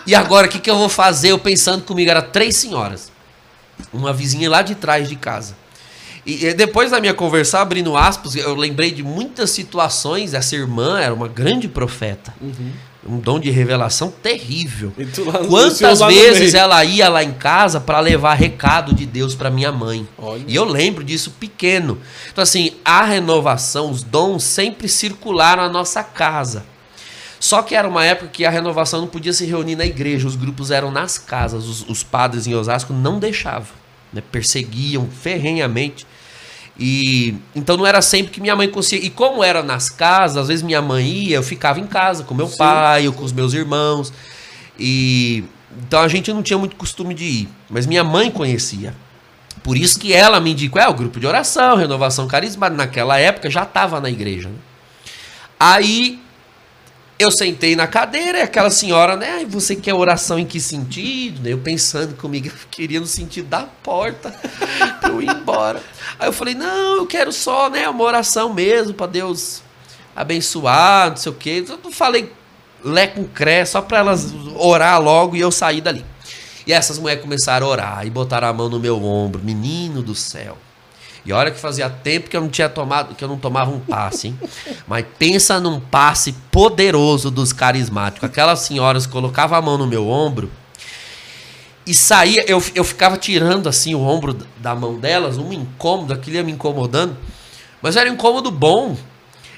e agora, o que, que eu vou fazer? Eu pensando comigo, era três senhoras. Uma vizinha lá de trás de casa. E depois da minha conversa, abrindo aspas, eu lembrei de muitas situações. Essa irmã era uma grande profeta. Um dom de revelação terrível. Quantas vezes ela ia lá em casa para levar recado de Deus para minha mãe? Olha. E eu lembro disso pequeno. Então, assim, a renovação, os dons sempre circularam a nossa casa. Só que era uma época que a renovação não podia se reunir na igreja, os grupos eram nas casas. Os, os padres em Osasco não deixavam, né? perseguiam ferrenhamente. E então não era sempre que minha mãe conseguia. E como era nas casas, às vezes minha mãe ia, eu ficava em casa com meu Sim. pai ou com os meus irmãos. E então a gente não tinha muito costume de ir, mas minha mãe conhecia. Por isso que ela me indicou, é o grupo de oração, renovação carismática, naquela época já estava na igreja. né? Aí eu sentei na cadeira e aquela senhora, né? "Ai, Você quer oração em que sentido? Eu pensando comigo, eu queria no sentido da porta pra eu ir embora. Aí eu falei, não, eu quero só, né, uma oração mesmo para Deus abençoar, não sei o quê. Eu falei lé com cré, só para elas orar logo e eu sair dali. E essas mulheres começaram a orar e botaram a mão no meu ombro, menino do céu. E olha que fazia tempo que eu não tinha tomado, que eu não tomava um passe, hein? Mas pensa num passe poderoso dos carismáticos. Aquelas senhoras colocavam a mão no meu ombro e saía, eu, eu ficava tirando assim o ombro da mão delas, um incômodo, aquilo ia me incomodando. Mas era um incômodo bom,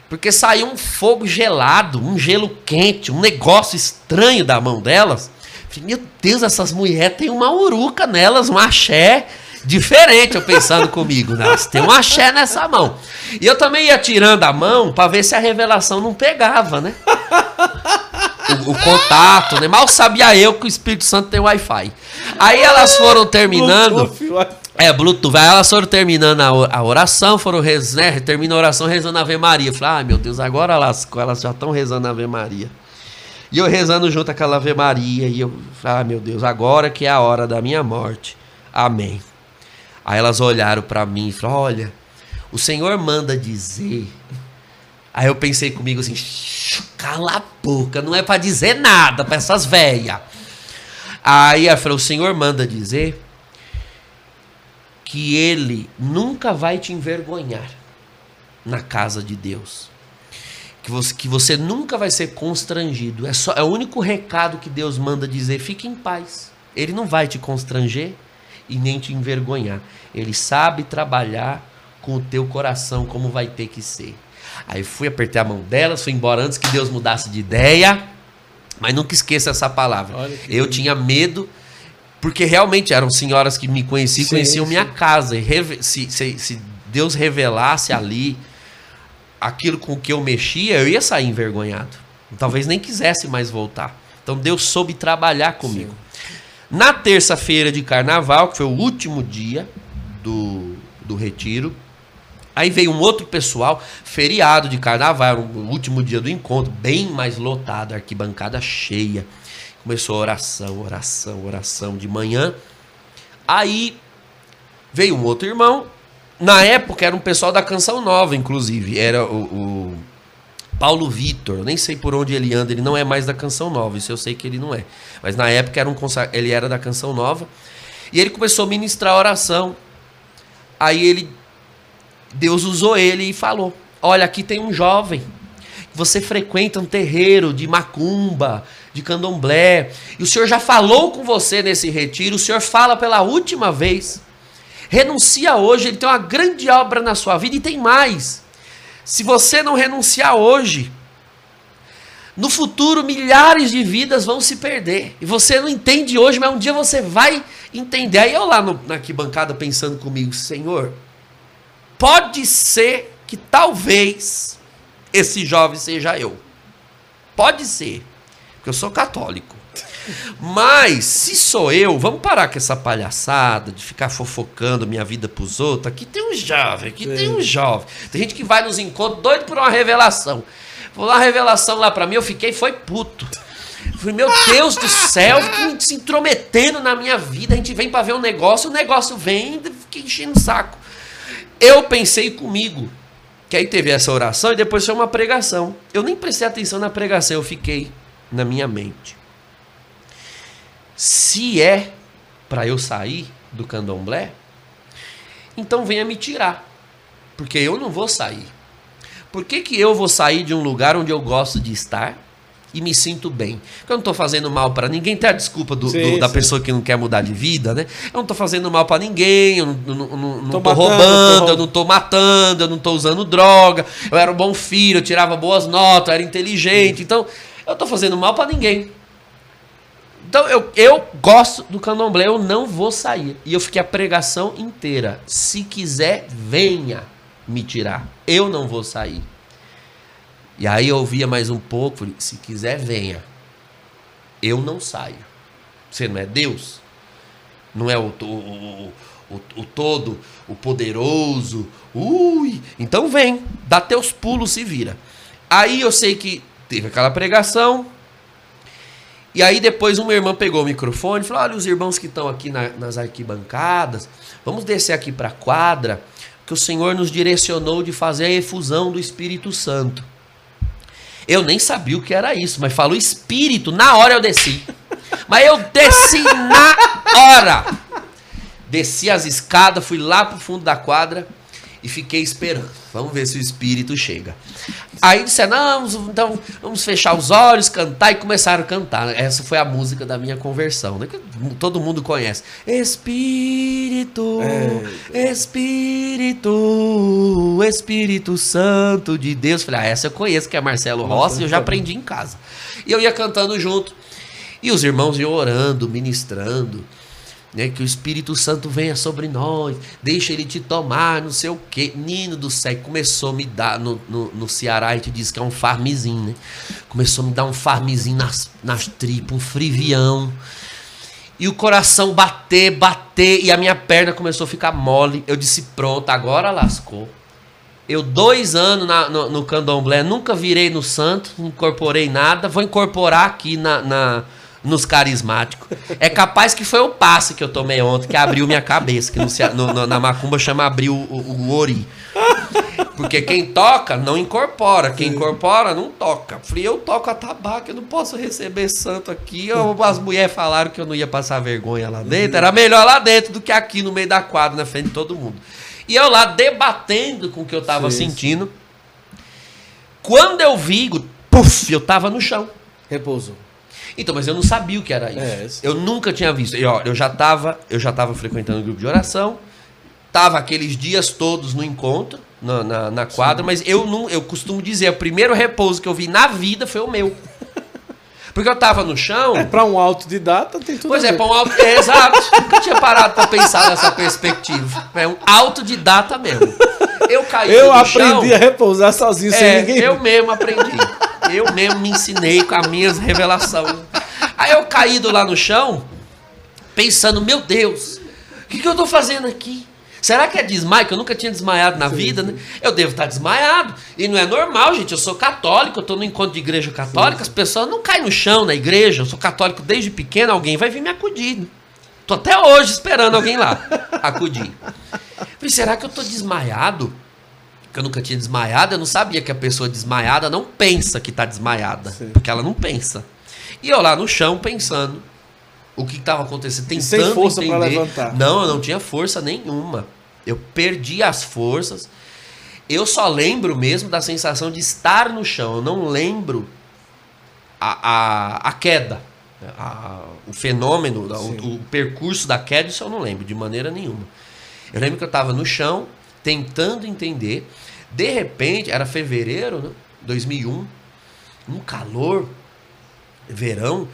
porque saía um fogo gelado, um gelo quente, um negócio estranho da mão delas. Falei, meu Deus, essas mulheres têm uma uruca nelas, um axé diferente, eu pensando comigo. Elas têm um axé nessa mão. E eu também ia tirando a mão para ver se a revelação não pegava, né? O, o contato, né? Mal sabia eu que o Espírito Santo tem Wi-Fi. Aí elas foram terminando. Bluetooth. É, Bluetooth. Aí elas foram terminando a, oração, foram rezando, né? Termina a oração rezando a Ave Maria. Falei, ai meu Deus, agora lascou, elas já estão rezando a Ave Maria. E eu rezando junto com aquela Ave Maria. E eu falei, ai meu Deus, agora que é a hora da minha morte. Amém. Aí elas olharam pra mim e falaram, olha, o Senhor manda dizer. Aí eu pensei comigo assim, "Shh, cala a boca, não é pra dizer nada pra essas velhas. Aí ela falou, o Senhor manda dizer que ele nunca vai te envergonhar na casa de Deus. Que você, que você nunca vai ser constrangido. É, só, é o único recado que Deus manda dizer: fique em paz. Ele não vai te constranger e nem te envergonhar. Ele sabe trabalhar com o teu coração como vai ter que ser. Aí fui, apertei a mão delas, fui embora antes que Deus mudasse de ideia. Mas nunca esqueça essa palavra. Eu lindo. tinha medo, porque realmente eram senhoras que me conheciam, Sim, conheciam sim. minha casa. E se, se, se Deus revelasse ali aquilo com que eu mexia, eu ia sair envergonhado. Talvez nem quisesse mais voltar. Então Deus soube trabalhar comigo. Na terça-feira de carnaval, que foi o último dia do, do retiro, aí veio um outro pessoal, feriado de carnaval, o último dia do encontro, bem mais lotado, arquibancada cheia. Começou oração, oração, oração de manhã. Aí veio um outro irmão. Na época era um pessoal da Canção Nova, inclusive. Era o, o Paulo Vitor. Eu nem sei por onde ele anda. Ele não é mais da Canção Nova. Isso eu sei que ele não é. Mas na época era um ele era da Canção Nova. E ele começou a ministrar oração. Aí ele, Deus usou ele e falou: Olha, aqui tem um jovem. Você frequenta um terreiro de macumba, de candomblé. E o Senhor já falou com você nesse retiro. O Senhor fala pela última vez. Renuncia hoje, ele tem uma grande obra na sua vida e tem mais. Se você não renunciar hoje, no futuro milhares de vidas vão se perder. E você não entende hoje, mas um dia você vai entender. Aí eu lá no, na arquibancada pensando comigo, Senhor, pode ser que talvez esse jovem seja eu. Pode ser, porque eu sou católico. Mas, se sou eu, vamos parar com essa palhaçada de ficar fofocando minha vida pros outros. Aqui tem um jovem, aqui tem um jovem. Tem gente que vai nos encontros doido por uma revelação. Vou lá, uma revelação lá pra mim, eu fiquei, foi puto. Falei, meu Deus do céu, se intrometendo na minha vida. A gente vem para ver um negócio, o negócio vem, fiquei enchendo o saco. Eu pensei comigo, que aí teve essa oração e depois foi uma pregação. Eu nem prestei atenção na pregação, eu fiquei na minha mente. Se é para eu sair do candomblé, então venha me tirar. Porque eu não vou sair. Por que, que eu vou sair de um lugar onde eu gosto de estar e me sinto bem? Porque eu não estou fazendo mal para ninguém. Tem a desculpa do, sim, do, da sim. pessoa que não quer mudar de vida, né? Eu não estou fazendo mal para ninguém, eu não estou roubando, eu não estou matando, eu não estou usando droga. Eu era um bom filho, eu tirava boas notas, eu era inteligente. Sim. Então, eu estou fazendo mal para ninguém. Então, eu, eu gosto do candomblé, eu não vou sair. E eu fiquei a pregação inteira. Se quiser, venha me tirar. Eu não vou sair. E aí eu ouvia mais um pouco, falei, se quiser, venha. Eu não saio. Você não é Deus? Não é o, o, o, o todo, o poderoso. Ui! Então vem, dá teus pulos, se vira. Aí eu sei que teve aquela pregação. E aí depois uma irmã pegou o microfone e falou: olha os irmãos que estão aqui na, nas arquibancadas, vamos descer aqui para a quadra que o Senhor nos direcionou de fazer a efusão do Espírito Santo. Eu nem sabia o que era isso, mas falou Espírito, na hora eu desci. Mas eu desci na hora. Desci as escadas, fui lá pro fundo da quadra e fiquei esperando. Vamos ver se o espírito chega. Aí disseram, não, então vamos fechar os olhos, cantar e começaram a cantar. Essa foi a música da minha conversão, né? Que todo mundo conhece. Espírito, é. Espírito, Espírito Santo de Deus. Falei, ah, essa eu conheço, que é Marcelo Rossi, e eu já aprendi em casa. E eu ia cantando junto. E os irmãos iam orando, ministrando né, que o Espírito Santo venha sobre nós, deixa ele te tomar, não sei o quê. Nino do céu, começou a me dar, no, no, no Ceará a gente diz que é um farmizinho, né? Começou a me dar um farmizinho nas, nas tripas, um frivião. E o coração bater, bater, e a minha perna começou a ficar mole. Eu disse, pronto, agora lascou. Eu, dois anos na, no, no candomblé, nunca virei no santo, não incorporei nada, vou incorporar aqui na, na nos carismáticos. É capaz que foi o passe que eu tomei ontem que abriu minha cabeça, que no, no, na macumba chama abriu o, o, ori. Porque quem toca não incorpora, quem incorpora não toca. Falei, eu toco a tabaco, eu não posso receber santo aqui. As mulheres falaram que eu não ia passar vergonha lá dentro. Era melhor lá dentro do que aqui no meio da quadra, na frente de todo mundo. E eu lá debatendo com o que eu tava Sim. sentindo. Quando eu vi, puf, eu tava no chão. Repouso. Então, mas eu não sabia o que era isso. É, eu nunca tinha visto. E, ó, eu já estava, eu já tava frequentando o grupo de oração, tava aqueles dias todos no encontro, na, na, na quadra, Sim. mas eu não, eu costumo dizer, o primeiro repouso que eu vi na vida foi o meu. Porque eu tava no chão. É, pra um autodidata tem tudo Pois é, pra um autodidata. É, exato. Nunca tinha parado pra pensar nessa perspectiva. É um autodidata mesmo. Eu caí Eu aprendi chão, a repousar sozinho, é, sem ninguém. Eu mesmo aprendi. Eu mesmo me ensinei com as minhas revelações. Aí eu caído lá no chão, pensando, meu Deus, o que, que eu estou fazendo aqui? Será que é desmaio? Que eu nunca tinha desmaiado na sim, vida, né? Eu devo estar desmaiado. E não é normal, gente. Eu sou católico, eu estou no encontro de igreja católica, sim, as pessoas não caem no chão na igreja. Eu sou católico desde pequeno, alguém vai vir me acudir. Né? Tô até hoje esperando alguém lá acudir. Falei, será que eu estou desmaiado? Que eu nunca tinha desmaiado, eu não sabia que a pessoa desmaiada não pensa que está desmaiada, Sim. porque ela não pensa. E eu lá no chão pensando, o que estava acontecendo, tentando sem força entender. levantar. Não, eu não tinha força nenhuma. Eu perdi as forças. Eu só lembro mesmo da sensação de estar no chão. Eu não lembro a, a, a queda. a- o fenômeno, o, o percurso da queda, isso eu não lembro de maneira nenhuma. Eu lembro que eu estava no chão, tentando entender. De repente, era fevereiro, né? 2001, um calor, verão.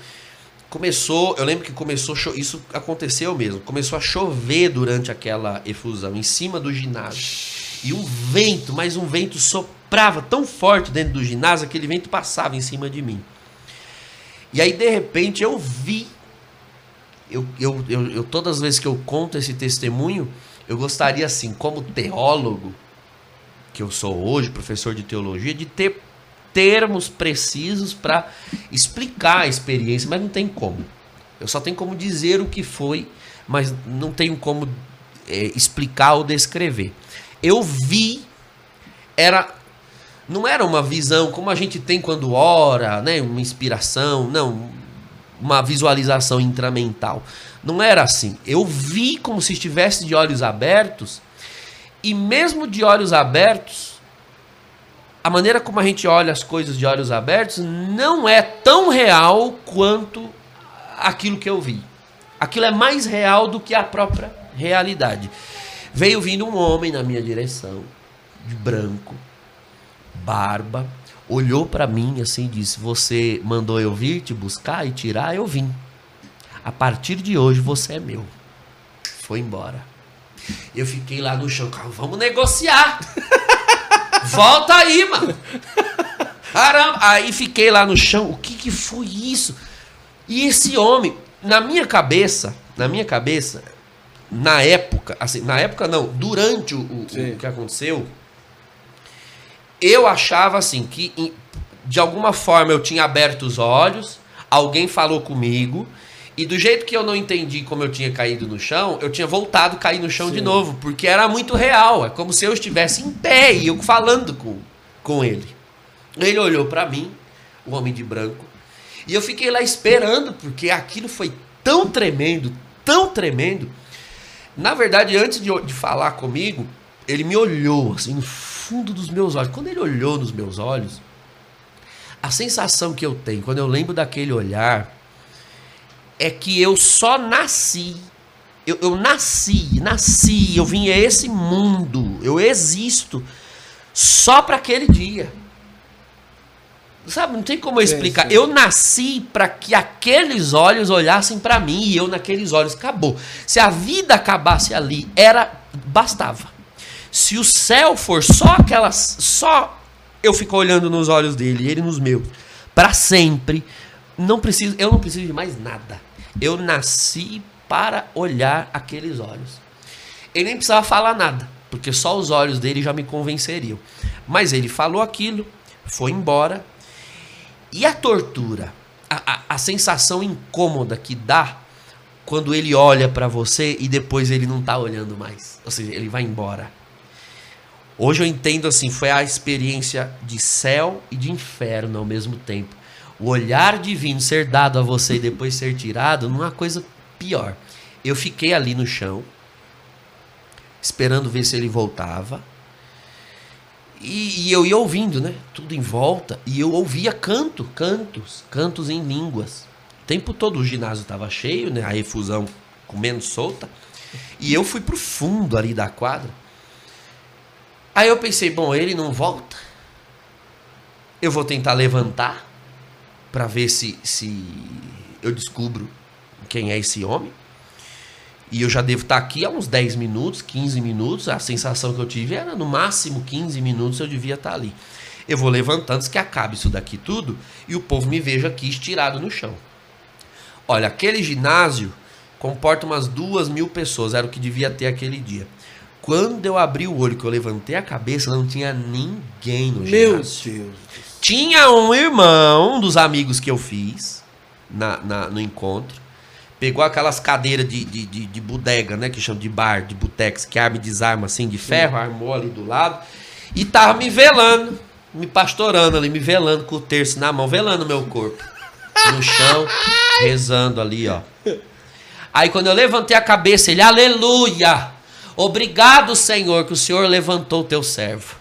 Começou, eu lembro que começou, isso aconteceu mesmo, começou a chover durante aquela efusão, em cima do ginásio. E um vento, mas um vento soprava tão forte dentro do ginásio, aquele vento passava em cima de mim. E aí, de repente, eu vi. Eu, eu, eu, eu- todas as vezes que eu conto esse testemunho, eu gostaria, assim, como teólogo, que eu sou hoje, professor de teologia, de ter termos precisos para explicar a experiência, mas não tem como. Eu só tenho como dizer o que foi, mas não tenho como é, explicar ou descrever. Eu vi, era não era uma visão como a gente tem quando ora, né, uma inspiração, não, uma visualização intramental. Não era assim. Eu vi como se estivesse de olhos abertos e mesmo de olhos abertos, a maneira como a gente olha as coisas de olhos abertos não é tão real quanto aquilo que eu vi. Aquilo é mais real do que a própria realidade. Veio vindo um homem na minha direção, de branco, barba, olhou para mim assim e disse: Você mandou eu vir te buscar e tirar? Eu vim. A partir de hoje você é meu. Foi embora. Eu fiquei lá no chão, cara, vamos negociar. Volta aí, mano. Caramba. Aí fiquei lá no chão, o que que foi isso? E esse homem, na minha cabeça, na minha cabeça, na época, assim, na época não, durante o, o- o que aconteceu, eu achava assim que de alguma forma eu tinha aberto os olhos, alguém falou comigo, e do jeito que eu não entendi como eu tinha caído no chão, eu tinha voltado a cair no chão de Sim. novo, porque era muito real, é como se eu estivesse em pé e eu falando com, com ele. Ele olhou pra mim, o homem de branco, e eu fiquei lá esperando, porque aquilo foi tão tremendo, tão tremendo. Na verdade, antes de, de falar comigo, ele me olhou assim no fundo dos meus olhos. Quando ele olhou nos meus olhos, a sensação que eu tenho quando eu lembro daquele olhar é que eu só nasci. Eu, eu nasci, nasci, eu vim a esse mundo, eu existo só para aquele dia. Sabe, não tem como eu Sim, explicar. sim. Eu nasci para que aqueles olhos olhassem para mim e eu naqueles olhos acabou. Se a vida acabasse ali, era bastava. Se o céu for só aquelas, só eu ficar olhando nos olhos dele, e ele nos meus, para sempre, não preciso, eu não preciso de mais nada. Eu nasci para olhar aqueles olhos. Ele nem precisava falar nada, porque só os olhos dele já me convenceriam. Mas ele falou aquilo, foi embora. E a tortura, a, a, a sensação incômoda que dá quando ele olha para você e depois ele não tá olhando mais. Ou seja, ele vai embora. Hoje eu entendo assim, foi a experiência de céu e de inferno ao mesmo tempo. O olhar divino ser dado a você e depois ser tirado, não é coisa pior. Eu fiquei ali no chão, esperando ver se ele voltava. E, e eu ia ouvindo, né? Tudo em volta. E eu ouvia canto, cantos, cantos em línguas. O tempo todo o ginásio estava cheio, né? A efusão comendo solta. E eu fui pro fundo ali da quadra. Aí eu pensei, bom, ele não volta. Eu vou tentar levantar para ver se, se eu descubro quem é esse homem. E eu já devo estar aqui há uns 10 minutos, 15 minutos. A sensação que eu tive era no máximo 15 minutos eu devia estar ali. Eu vou levantando antes que acabe isso daqui tudo e o povo me veja aqui estirado no chão. Olha, aquele ginásio comporta umas duas mil pessoas, era o que devia ter aquele dia. Quando eu abri o olho, que eu levantei a cabeça, não tinha ninguém no Meu ginásio. Deus. Tinha um irmão dos amigos que eu fiz na, na- no encontro. Pegou aquelas cadeiras de, de, de, de bodega, né? Que chama de bar, de butex, que arma e desarma assim de ferro, armou ali do lado. E tava me velando, me pastorando ali, me velando com o terço na mão, velando meu corpo. No chão, rezando ali, ó. Aí quando eu levantei a cabeça, ele, aleluia! Obrigado, Senhor, que o Senhor levantou o teu servo.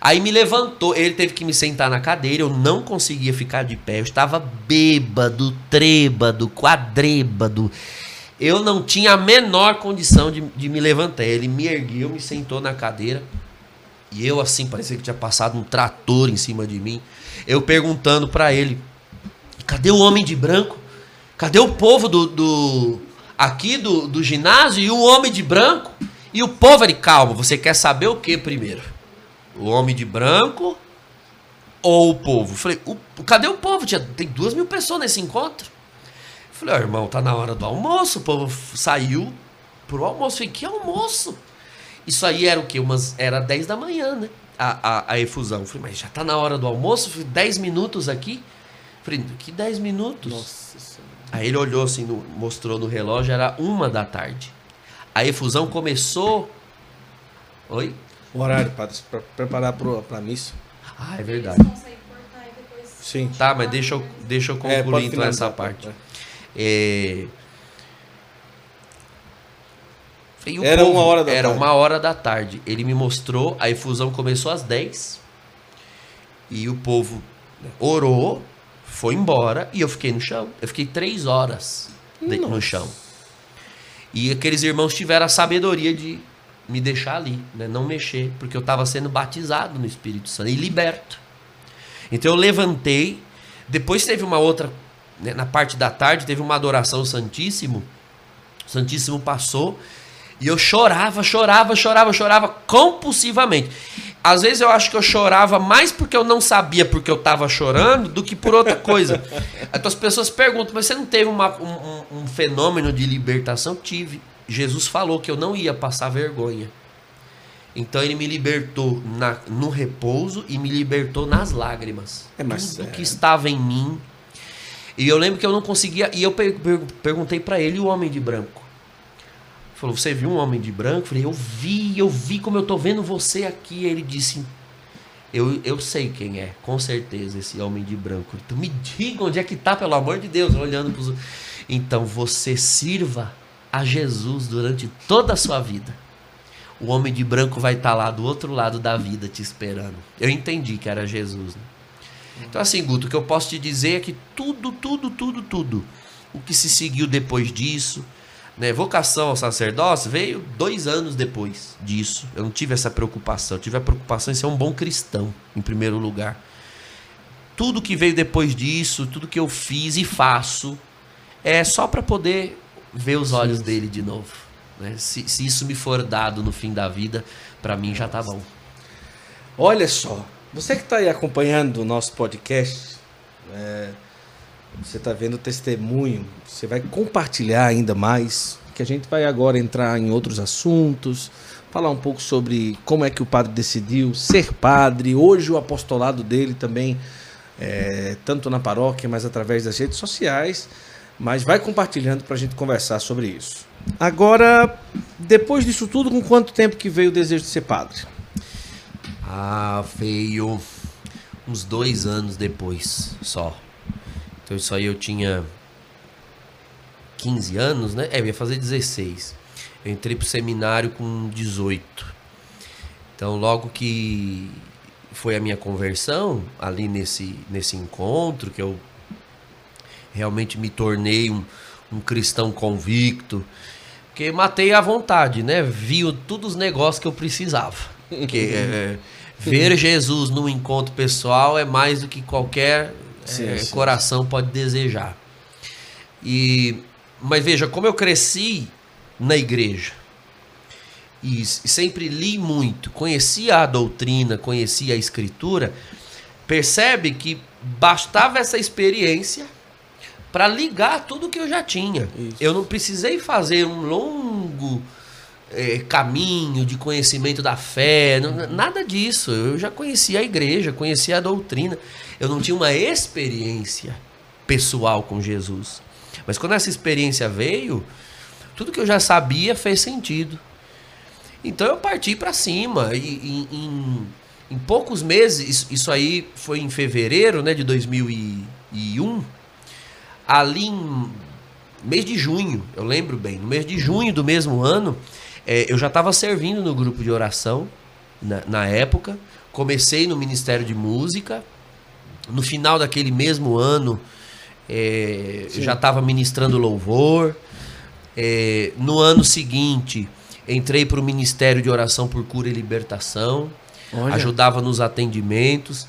Aí me levantou, ele teve que me sentar na cadeira, eu não conseguia ficar de pé, eu estava bêbado, trêbado, quadrêbado. Eu não tinha a menor condição de, de me levantar. Ele me ergueu, me sentou na cadeira. E eu, assim, parecia que tinha passado um trator em cima de mim. Eu perguntando para ele: cadê o homem de branco? Cadê o povo do, do aqui do, do ginásio e o homem de branco? E o povo, ele, calma, você quer saber o que primeiro? O homem de branco ou o povo? falei, o, cadê o povo? Tinha, tem duas mil pessoas nesse encontro. falei, oh, irmão, tá na hora do almoço. O povo saiu pro almoço. falei, que almoço? Isso aí era o quê? Umas, era 10 da manhã, né? A, a, a efusão. falei, mas já tá na hora do almoço? falei, 10 minutos aqui? falei, que 10 minutos? Nossa Aí ele olhou assim, no, mostrou no relógio, era uma da tarde. A efusão começou. Oi? O horário para preparar para a missa. Ah, é verdade. Sim. Tá, mas deixa eu, deixa eu é, concluir é, então essa parte. É. era povo, uma hora da era tarde. uma hora da tarde. Ele me mostrou, a efusão começou às 10. E o povo orou, foi embora e eu fiquei no chão. Eu fiquei três horas no chão. E aqueles irmãos tiveram a sabedoria de me deixar ali, né? não mexer, porque eu estava sendo batizado no Espírito Santo e liberto. Então eu levantei. Depois teve uma outra, né? na parte da tarde, teve uma adoração Santíssimo. O Santíssimo passou e eu chorava, chorava, chorava, chorava compulsivamente. Às vezes eu acho que eu chorava mais porque eu não sabia porque eu estava chorando do que por outra coisa. Então as pessoas perguntam, mas você não teve uma, um, um, fenômeno de libertação? Tive. Jesus falou que eu não ia passar vergonha. Então ele me libertou na, no repouso e me libertou nas lágrimas. É, mas Tudo é... que estava em mim. E eu lembro que eu não conseguia. E eu per, per, perguntei para ele, o homem de branco. Falou, você viu um homem de branco? Eu falei, eu vi, eu vi como eu tô vendo você aqui. Ele disse, eu, eu sei quem é, com certeza, esse homem de branco. Então me diga onde é que tá, pelo amor de Deus, olhando para os. Então você sirva a Jesus durante toda a sua vida. O homem de branco vai estar tá lá do outro lado da vida te esperando. Eu entendi que era Jesus. Né? Então, assim, Guto, o que eu posso te dizer é que tudo, tudo, tudo, tudo, o que se seguiu depois disso, né, vocação ao sacerdócio veio dois anos depois disso. Eu não tive essa preocupação. Eu tive a preocupação em ser um bom cristão, em primeiro lugar. Tudo que veio depois disso, tudo que eu fiz e faço, é só para poder ver os olhos dele de novo. Né? Se, se isso me for dado no fim da vida, para mim já tá bom. Olha só, você que está aí acompanhando o nosso podcast, é, você está vendo o testemunho, você vai compartilhar ainda mais, que a gente vai agora entrar em outros assuntos, falar um pouco sobre como é que o padre decidiu ser padre, hoje o apostolado dele também, é, tanto na paróquia, mas através das redes sociais, mas vai compartilhando para a gente conversar sobre isso. Agora, depois disso tudo, com quanto tempo que veio o desejo de ser padre? Ah, veio uns dois anos depois só. Então isso aí eu tinha 15 anos, né? É, eu ia fazer 16. Eu entrei pro seminário com 18. Então logo que foi a minha conversão, ali nesse, nesse encontro, que eu realmente me tornei um, um cristão convicto, que matei à vontade, né? Vi todos os negócios que eu precisava. Que é, ver Jesus no encontro pessoal é mais do que qualquer sim, é, sim, coração sim. pode desejar. E, mas veja, como eu cresci na igreja e sempre li muito, conhecia a doutrina, conhecia a escritura, percebe que bastava essa experiência para ligar tudo que eu já tinha. Isso. Eu não precisei fazer um longo é, caminho de conhecimento da fé, não, nada disso. Eu já conhecia a igreja, conhecia a doutrina. Eu não tinha uma experiência pessoal com Jesus. Mas quando essa experiência veio, tudo que eu já sabia fez sentido. Então eu parti para cima. E, em, em, em, poucos meses, isso aí foi em fevereiro né, de 2001. Ali em mês de junho, eu lembro bem, no mês de junho do mesmo ano, é, eu já estava servindo no grupo de oração na, na época. Comecei no Ministério de Música. No final daquele mesmo ano, é, já estava ministrando louvor. É, no ano seguinte, entrei para o Ministério de Oração por Cura e Libertação. Olha. Ajudava nos atendimentos.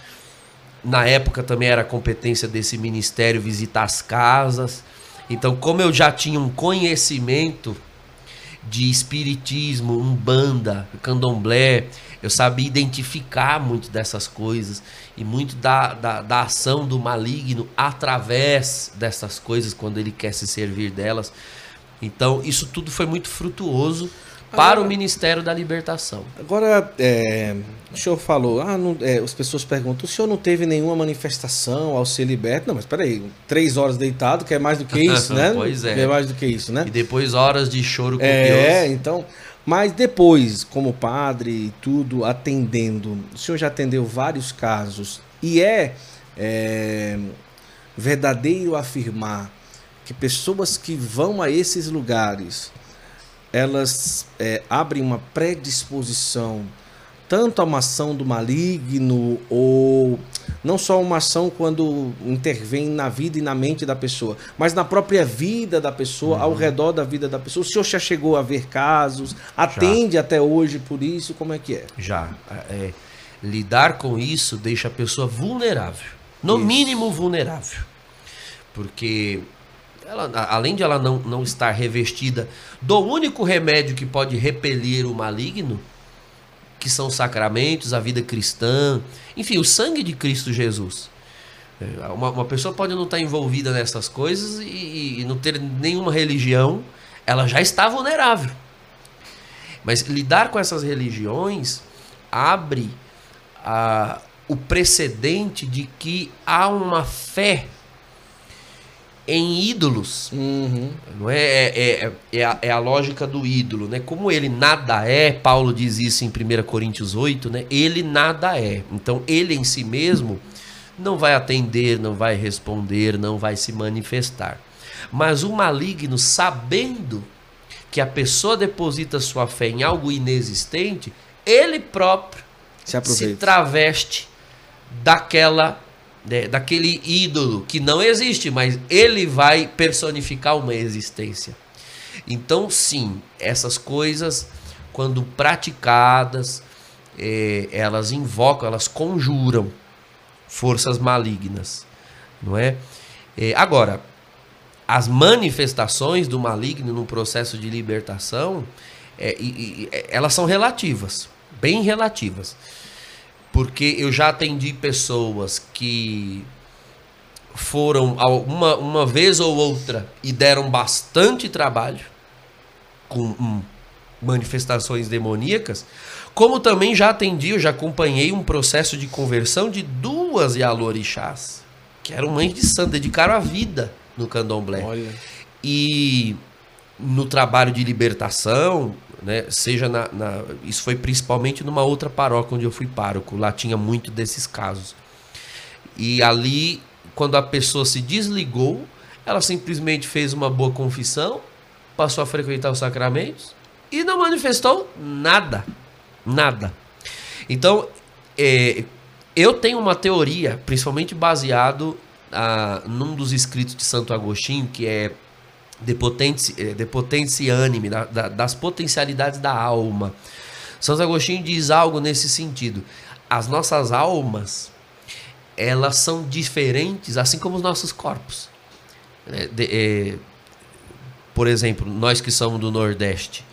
Na época também era competência desse ministério visitar as casas. Então, como eu já tinha um conhecimento de espiritismo, umbanda, candomblé, eu sabia identificar muito dessas coisas e muito da, da, da, ação do maligno através dessas coisas, quando ele quer se servir delas. Então, isso tudo foi muito frutuoso para agora, o Ministério da Libertação. Agora, é, o senhor falou, ah, não, é, as pessoas perguntam, o senhor não teve nenhuma manifestação ao ser liberto? Não, mas peraí, três horas deitado, que é mais do que isso, né? pois é. é mais do que isso, né? E depois horas de choro com é, Deus. É, então... Mas depois, como padre e tudo, atendendo, o senhor já atendeu vários casos e é, é verdadeiro afirmar que pessoas que vão a esses lugares elas é, abrem uma predisposição tanto a uma ação do maligno ou não só uma ação quando intervém na vida e na mente da pessoa, mas na própria vida da pessoa, uhum. ao redor da vida da pessoa. O senhor já chegou a ver casos? Atende já. até hoje por isso? Como é que é? Já. É, lidar com isso deixa a pessoa vulnerável. No isso. mínimo vulnerável. Porque ela, além de ela não, não estar revestida do único remédio que pode repelir o maligno, que são os sacramentos, a vida cristã, enfim, o sangue de Cristo Jesus. É, uma, uma pessoa pode não estar envolvida nessas coisas e, e não ter nenhuma religião, ela já está vulnerável. Mas lidar com essas religiões abre a, o precedente de que há uma fé em ídolos. Uhum. Não é, é, é, é, a, é, a, lógica do ídolo, né? Como ele nada é, Paulo diz isso em 1 Coríntios 8, né? Ele nada é. Então ele em si mesmo não vai atender, não vai responder, não vai se manifestar. Mas o maligno, sabendo que a pessoa deposita sua fé em algo inexistente, ele próprio se, se traveste daquela né, daquele ídolo que não existe, mas ele vai personificar uma existência. Então, sim, essas coisas, quando praticadas, é, elas invocam, elas conjuram forças malignas, não é? é? Agora, as manifestações do maligno no processo de libertação, é, e, e, elas são relativas, bem relativas. Porque eu já atendi pessoas que foram uma, uma vez ou outra e deram bastante trabalho com hum, manifestações demoníacas, como também já atendi, eu já acompanhei um processo de conversão de duas Yalorixás, que eram mães de santo, dedicaram a vida no candomblé. Olha. E no trabalho de libertação, né? Seja na, na, isso foi principalmente numa outra paróquia onde eu fui pároco. Lá tinha muito desses casos. E ali, quando a pessoa se desligou, ela simplesmente fez uma boa confissão, passou a frequentar os sacramentos e não manifestou nada, nada. Então, é, eu tenho uma teoria, principalmente baseado ah, num dos escritos de Santo Agostinho, que é de potência, eh, de potência anime, da, da, das potencialidades da alma. Santo Agostinho diz algo nesse sentido. As nossas almas, elas são diferentes, assim como os nossos corpos. É, de, é, por exemplo, nós que somos do Nordeste,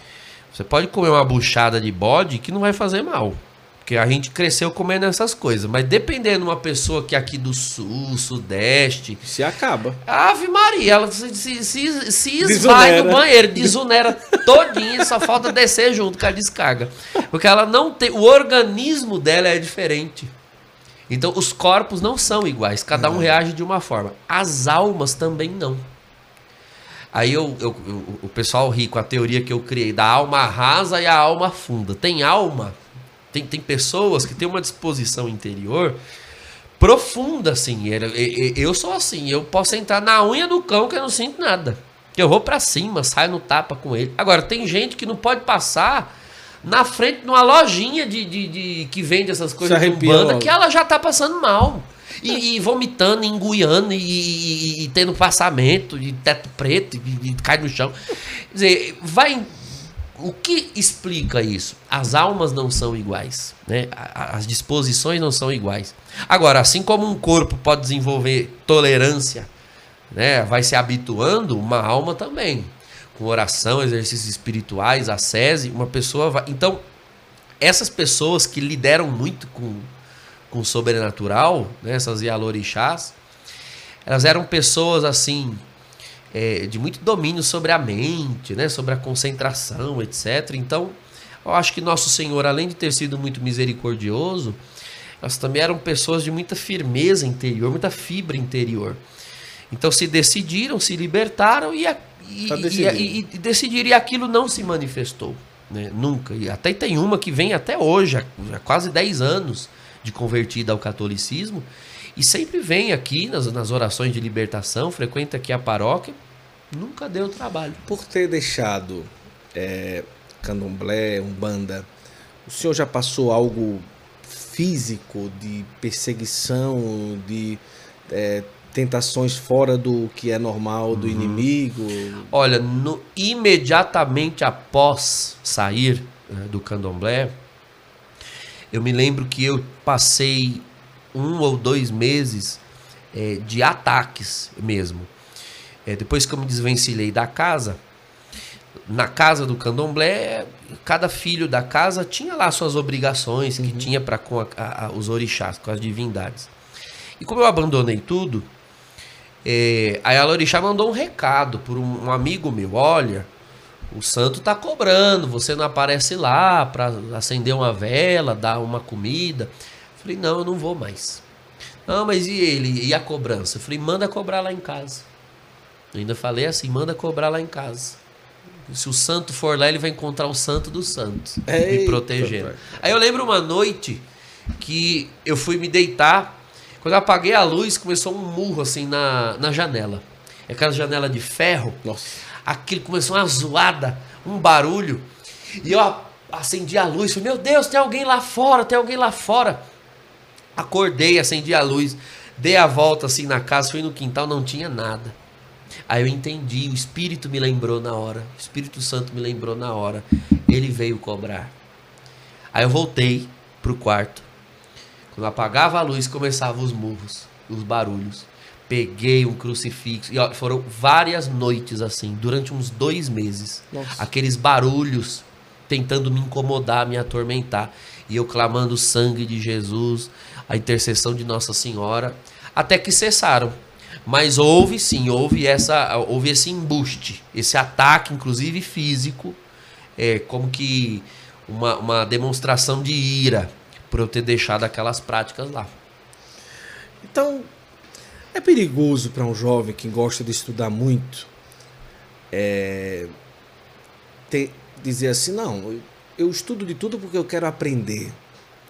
você pode comer uma buchada de bode que não vai fazer mal. Porque a gente cresceu comendo essas coisas. Mas dependendo de uma pessoa que é aqui do sul, sudeste. Se acaba. Ave Maria, ela se, se, se, se esvai no banheiro, desunera todinha, só falta descer junto com a descarga. Porque ela não tem. O organismo dela é diferente. Então os corpos não são iguais, cada um reage de uma forma. As almas também não. Aí eu, eu, eu, o pessoal ri com a teoria que eu criei da alma rasa e a alma funda. Tem alma tem, tem pessoas que têm uma disposição interior profunda, assim. Eu sou assim, eu posso entrar na unha do cão que eu não sinto nada. Eu vou para cima, saio no tapa com ele. Agora, tem gente que não pode passar na frente de uma lojinha de, de, de que vende essas coisas de banda, que ela já tá passando mal. E, e vomitando, enguiando, e, e- e tendo passamento, e teto preto, e, e cai no chão. Quer dizer, vai. O que explica isso? As almas não são iguais, né? As disposições não são iguais. Agora, assim como um corpo pode desenvolver tolerância, né? Vai se habituando, uma alma também. Com oração, exercícios espirituais, ascese, uma pessoa vai. Então, essas pessoas que lideram muito com, com o sobrenatural, né? essas Yalorixás, elas eram pessoas assim é, de muito domínio sobre a mente, né? sobre a concentração, etc. Então, eu acho que nosso Senhor, além de ter sido muito misericordioso, elas também eram pessoas de muita firmeza interior, muita fibra interior. Então se decidiram, se libertaram e, e, Tá e- e- decidiram, e aquilo não se manifestou. né? Nunca. E até tem uma que vem até hoje, há quase 10 anos de convertida ao catolicismo, e sempre vem aqui nas, nas orações de libertação, frequenta aqui a paróquia, nunca deu trabalho. Por ter deixado é, candomblé, umbanda, o senhor já passou algo físico de perseguição, de é, tentações fora do que é normal do inimigo? Olha, no- imediatamente após sair né, do candomblé, eu me lembro que eu passei um ou dois meses eh, de ataques mesmo. Eh, depois que eu me desvencilhei da casa, na casa do candomblé, cada filho da casa tinha lá suas obrigações que tinha para com a- a- os orixás, com as divindades. E como eu abandonei tudo, é, aí a Lorixá mandou um recado por um, um amigo meu, olha, o santo tá cobrando, você não aparece lá para acender uma vela, dar uma comida. Falei, não, eu não vou mais. Não, mas e ele? E a cobrança? Falei, manda cobrar lá em casa. Eu ainda falei assim, manda cobrar lá em casa. Se o santo for lá, ele vai encontrar o santo dos santos, me protegendo. pai. Aí eu lembro uma noite que eu fui me deitar, quando eu apaguei a luz, começou um murro assim na, na janela. Aquela janela de ferro, Nossa. aquilo começou uma zoada, um barulho. E eu acendi a luz, falei, meu Deus, tem alguém lá fora, tem alguém lá fora. Acordei, acendi a luz, dei a volta assim na casa, fui no quintal, não tinha nada. Aí eu entendi, o Espírito me lembrou na hora, o Espírito Santo me lembrou na hora, ele veio cobrar. Aí eu voltei pro quarto. Quando eu apagava a luz, começavam os murros, os barulhos. Peguei um crucifixo. E ó, foram várias noites assim, durante uns dois meses. Nossa. Aqueles barulhos tentando me incomodar, me atormentar. E eu clamando o sangue de Jesus, a intercessão de Nossa Senhora, até que cessaram. Mas houve sim, houve, essa, houve esse embuste, esse ataque, inclusive físico, é, como que uma, uma demonstração de ira por eu ter deixado aquelas práticas lá. Então, é perigoso para um jovem que gosta de estudar muito é, ter- dizer assim: não, eu, eu estudo de tudo porque eu quero aprender.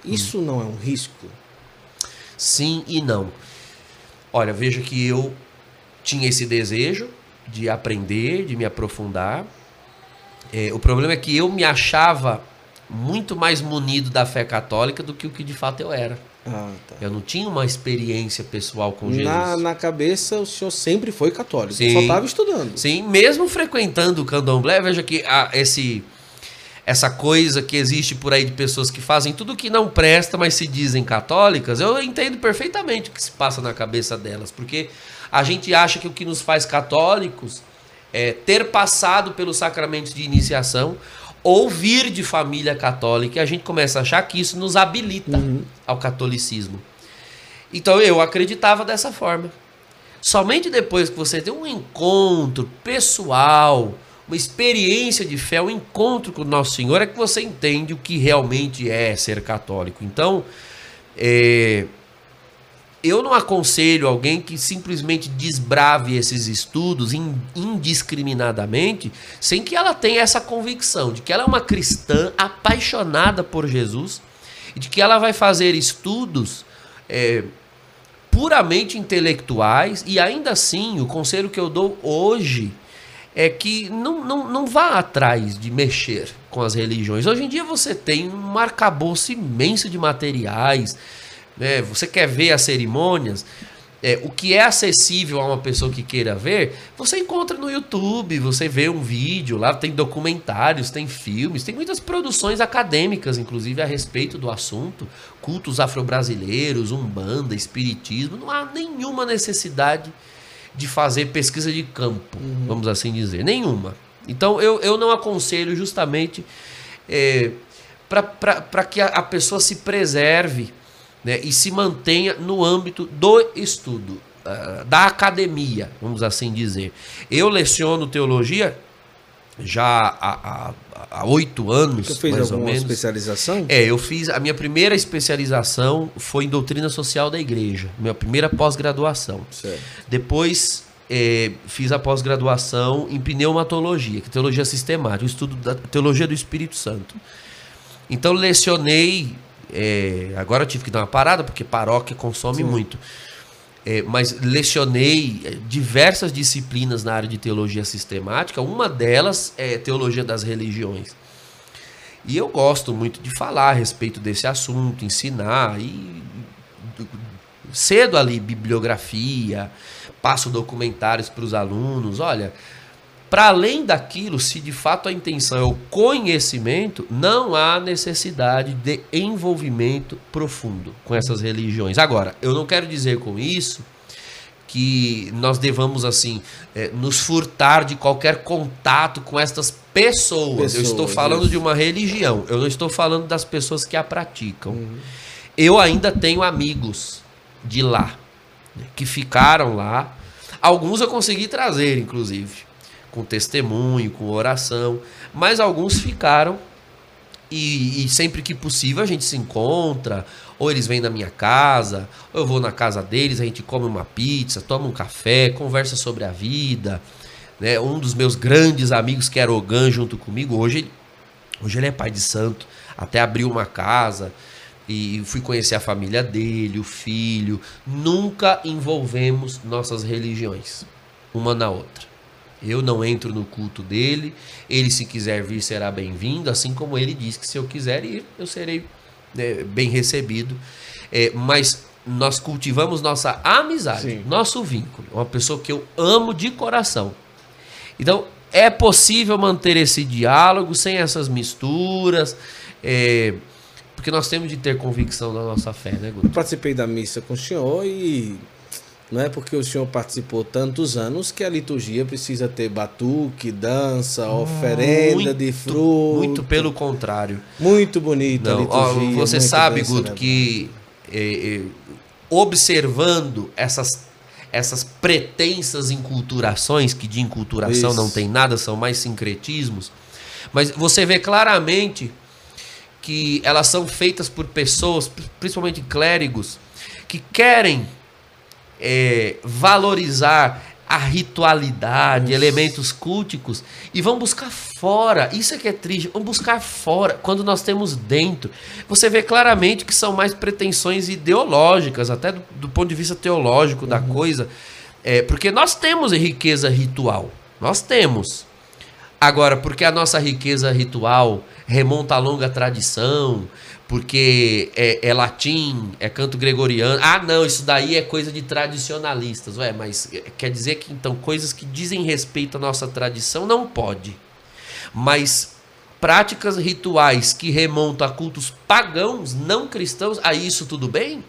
Isso não é um risco? Sim e não. Olha, veja que eu tinha esse desejo de aprender, de me aprofundar. É, o problema é que eu me achava muito mais munido da fé católica do que o que de fato eu era. Ah, tá. Eu não tinha uma experiência pessoal com Jesus. Na, na cabeça, o senhor sempre foi católico, Sim. só estava estudando. Sim, mesmo frequentando o candomblé, veja que ah, esse, essa coisa que existe por aí de pessoas que fazem tudo que não presta, mas se dizem católicas, eu entendo perfeitamente o que se passa na cabeça delas, porque a gente acha que o que nos faz católicos é ter passado pelos sacramentos de iniciação ou vir de família católica, e a gente começa a achar que isso nos habilita ao catolicismo. Então eu acreditava dessa forma. Somente depois que você tem um encontro pessoal, uma experiência de fé, um encontro com o Nosso Senhor, é que você entende o que realmente é ser católico. Então, é, eu não aconselho alguém que simplesmente desbrave esses estudos in- indiscriminadamente, sem que ela tenha essa convicção de que ela é uma cristã apaixonada por Jesus e de que ela vai fazer estudos é, puramente intelectuais e ainda assim o conselho que eu dou hoje é que não, não, não vá atrás de mexer com as religiões. Hoje em dia você tem um arcabouço imenso de materiais, né? você quer ver as cerimônias, é, o que é acessível a uma pessoa que queira ver, você encontra no YouTube, você vê um vídeo, lá tem documentários, tem filmes, tem muitas produções acadêmicas, inclusive, a respeito do assunto. Cultos afro-brasileiros, umbanda, espiritismo, não há nenhuma necessidade de fazer pesquisa de campo, uhum. vamos assim dizer. Nenhuma. Então eu, eu não aconselho justamente é, para que a, a pessoa se preserve né, e se mantenha no âmbito do estudo, uh, da academia, vamos assim dizer. Eu leciono teologia já há, há, oito anos, Você fez mais alguma ou menos. especialização? É, eu fiz, a minha primeira especialização foi em doutrina social da igreja, minha primeira pós-graduação. Depois é, fiz a pós-graduação em pneumatologia, que é teologia sistemática, o estudo da teologia do Espírito Santo. Então lecionei é, agora eu tive que dar uma parada, porque paróquia consome Sim. muito. É, mas lecionei é, diversas disciplinas na área de teologia sistemática. Uma delas é teologia das religiões. E eu gosto muito de falar a respeito desse assunto, ensinar e cedo ali bibliografia, passo documentários para os alunos. Olha, para além daquilo, se de fato a intenção é o conhecimento, não há necessidade de envolvimento profundo com essas religiões. Agora, eu não quero dizer com isso que nós devamos assim é, nos furtar de qualquer contato com estas pessoas. pessoas eu estou falando isso. de uma religião. Eu não estou falando das pessoas que a praticam. Uhum. Eu ainda tenho amigos de lá né, que ficaram lá. Alguns eu consegui trazer, inclusive com testemunho, com oração, mas alguns ficaram e, e, sempre que possível a gente se encontra, ou eles vêm na minha casa, ou eu vou na casa deles, a gente come uma pizza, toma um café, conversa sobre a vida. Né? Um dos meus grandes amigos, que era Ogan, junto comigo, hoje, hoje ele é pai de santo, até abriu uma casa e fui conhecer a família dele, o filho. Nunca envolvemos nossas religiões uma na outra. Eu não entro no culto dele. Ele, se quiser vir, será bem-vindo. Assim como ele diz que se eu quiser ir, eu serei né, bem recebido. É, mas nós cultivamos nossa amizade, Sim. nosso vínculo. Uma pessoa que eu amo de coração. Então, é possível manter esse diálogo sem essas misturas. É, porque nós temos de ter convicção da nossa fé, né, Guto? Eu participei da missa com o senhor e não é porque o senhor participou tantos anos que a liturgia precisa ter batuque, dança, oferenda muito, de fruto. Muito pelo contrário. Muito bonita Não, a liturgia. Ó, você sabe, Guto, que é, é, observando essas, essas pretensas inculturações, que de inculturação Isso. não tem nada, são mais sincretismos, mas você vê claramente que elas são feitas por pessoas, principalmente clérigos, que querem é, valorizar a ritualidade, Isso. elementos culticos e vão buscar fora. Isso é que é triste. Vão buscar fora quando nós temos dentro. Você vê claramente que são mais pretensões ideológicas, até do, do ponto de vista teológico uhum. da coisa. É, porque nós temos riqueza ritual. Nós temos. Agora, porque a nossa riqueza ritual remonta a longa tradição, porque é, é, latim, é canto gregoriano. Ah, não, isso daí é coisa de tradicionalistas. Ué, mas quer dizer que então coisas que dizem respeito à nossa tradição não pode. Mas práticas rituais que remontam a cultos pagãos, não cristãos, aí isso tudo bem?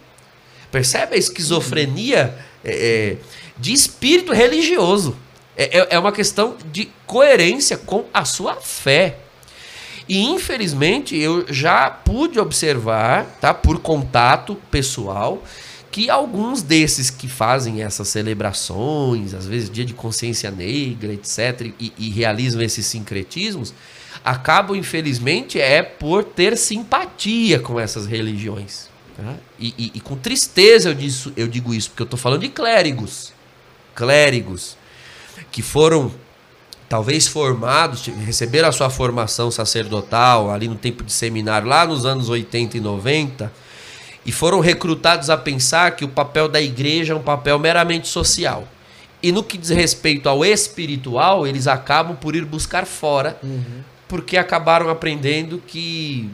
Percebe a esquizofrenia é, é, de espírito religioso? É, é, é uma questão de coerência com a sua fé. E infelizmente eu já pude observar, tá, por contato pessoal, que alguns desses que fazem essas celebrações, às vezes dia de consciência negra, etc, e, e realizam esses sincretismos, acabam infelizmente é por ter simpatia com essas religiões. Tá? E, e, e, com tristeza eu, disso, eu digo isso, porque eu estou falando de clérigos. Clérigos que foram talvez formados, receberam a sua formação sacerdotal ali no tempo de seminário, lá nos anos 80 e 90, e foram recrutados a pensar que o papel da igreja é um papel meramente social. E no que diz respeito ao espiritual, eles acabam por ir buscar fora, porque acabaram aprendendo que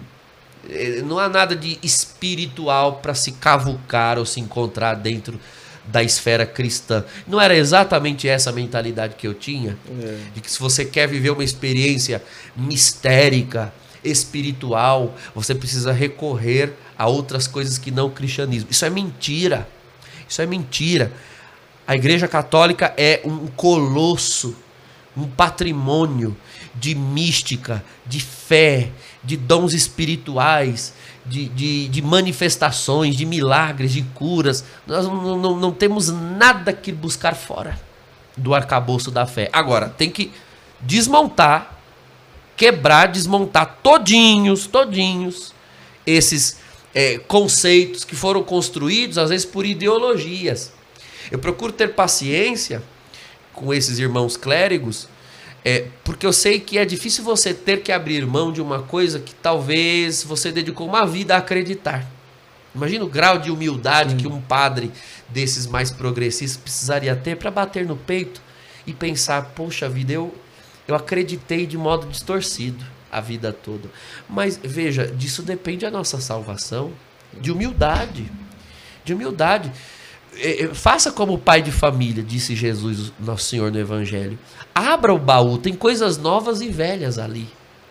eh, não há nada de espiritual para se cavucar ou se encontrar dentro da esfera cristã. Não era exatamente essa a mentalidade que eu tinha? É. De que se você quer viver uma experiência mistérica, espiritual, você precisa recorrer a outras coisas que não o cristianismo. Isso é mentira. Isso é mentira. A Igreja Católica é um colosso, um patrimônio de mística, de fé, de dons espirituais, de, de, de manifestações, de milagres, de curas. Nós não, não, não temos nada que buscar fora do arcabouço da fé. Agora, tem que desmontar, quebrar, desmontar todinhos, todinhos, esses é, conceitos que foram construídos, às vezes, por ideologias. Eu procuro ter paciência com esses irmãos clérigos, é, porque eu sei que é difícil você ter que abrir mão de uma coisa que talvez você dedicou uma vida a acreditar. Imagina o grau de humildade que um padre desses mais progressistas precisaria ter para bater no peito e pensar: poxa vida, eu, eu acreditei de modo distorcido a vida toda. Mas veja, disso depende a nossa salvação, de humildade. De humildade. É, é, Faça como pai de família, disse Jesus, nosso Senhor no Evangelho. Abra o baú, tem coisas novas e velhas ali.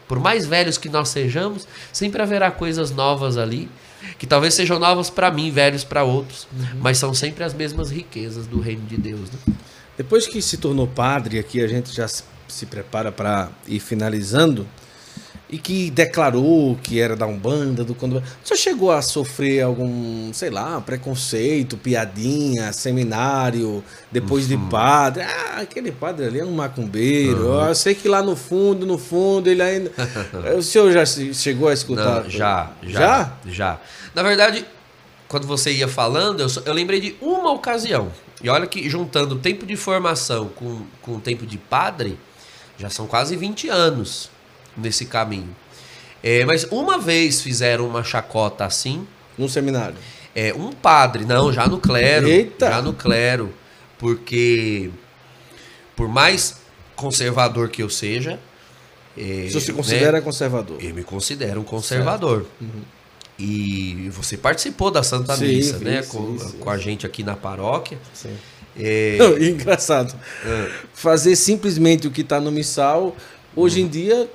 Por mais velhos que nós sejamos, sempre haverá coisas novas ali, que talvez sejam novas para mim, velhos para outros, mas são sempre as mesmas riquezas do reino de Deus. Né? Depois que se tornou padre, aqui a gente já se prepara para ir finalizando, e que declarou que era da Umbanda, do quando. Você chegou a sofrer algum, sei lá, preconceito, piadinha, seminário, depois de padre? Ah, aquele padre ali é um macumbeiro. Eu sei que lá no fundo, no fundo, ele ainda. o senhor já chegou a escutar? Não, já, já, Já? já. Na verdade, quando você ia falando, eu, só- eu lembrei de uma ocasião. E olha que juntando tempo de formação com, com o tempo de padre, já são quase 20 anos nesse caminho. É, mas uma vez fizeram uma chacota assim, No seminário. é, um padre, não, já no clero. Eita! Já no clero. Porque, por mais conservador que eu seja. é, se né, considera conservador? eu me considero um conservador. E você participou da Santa Sim, Missa, vi, né? sim, com, sim, com a gente aqui na paróquia. Sim. É, Não, engraçado. Fazer simplesmente o que está no missal, hoje em dia,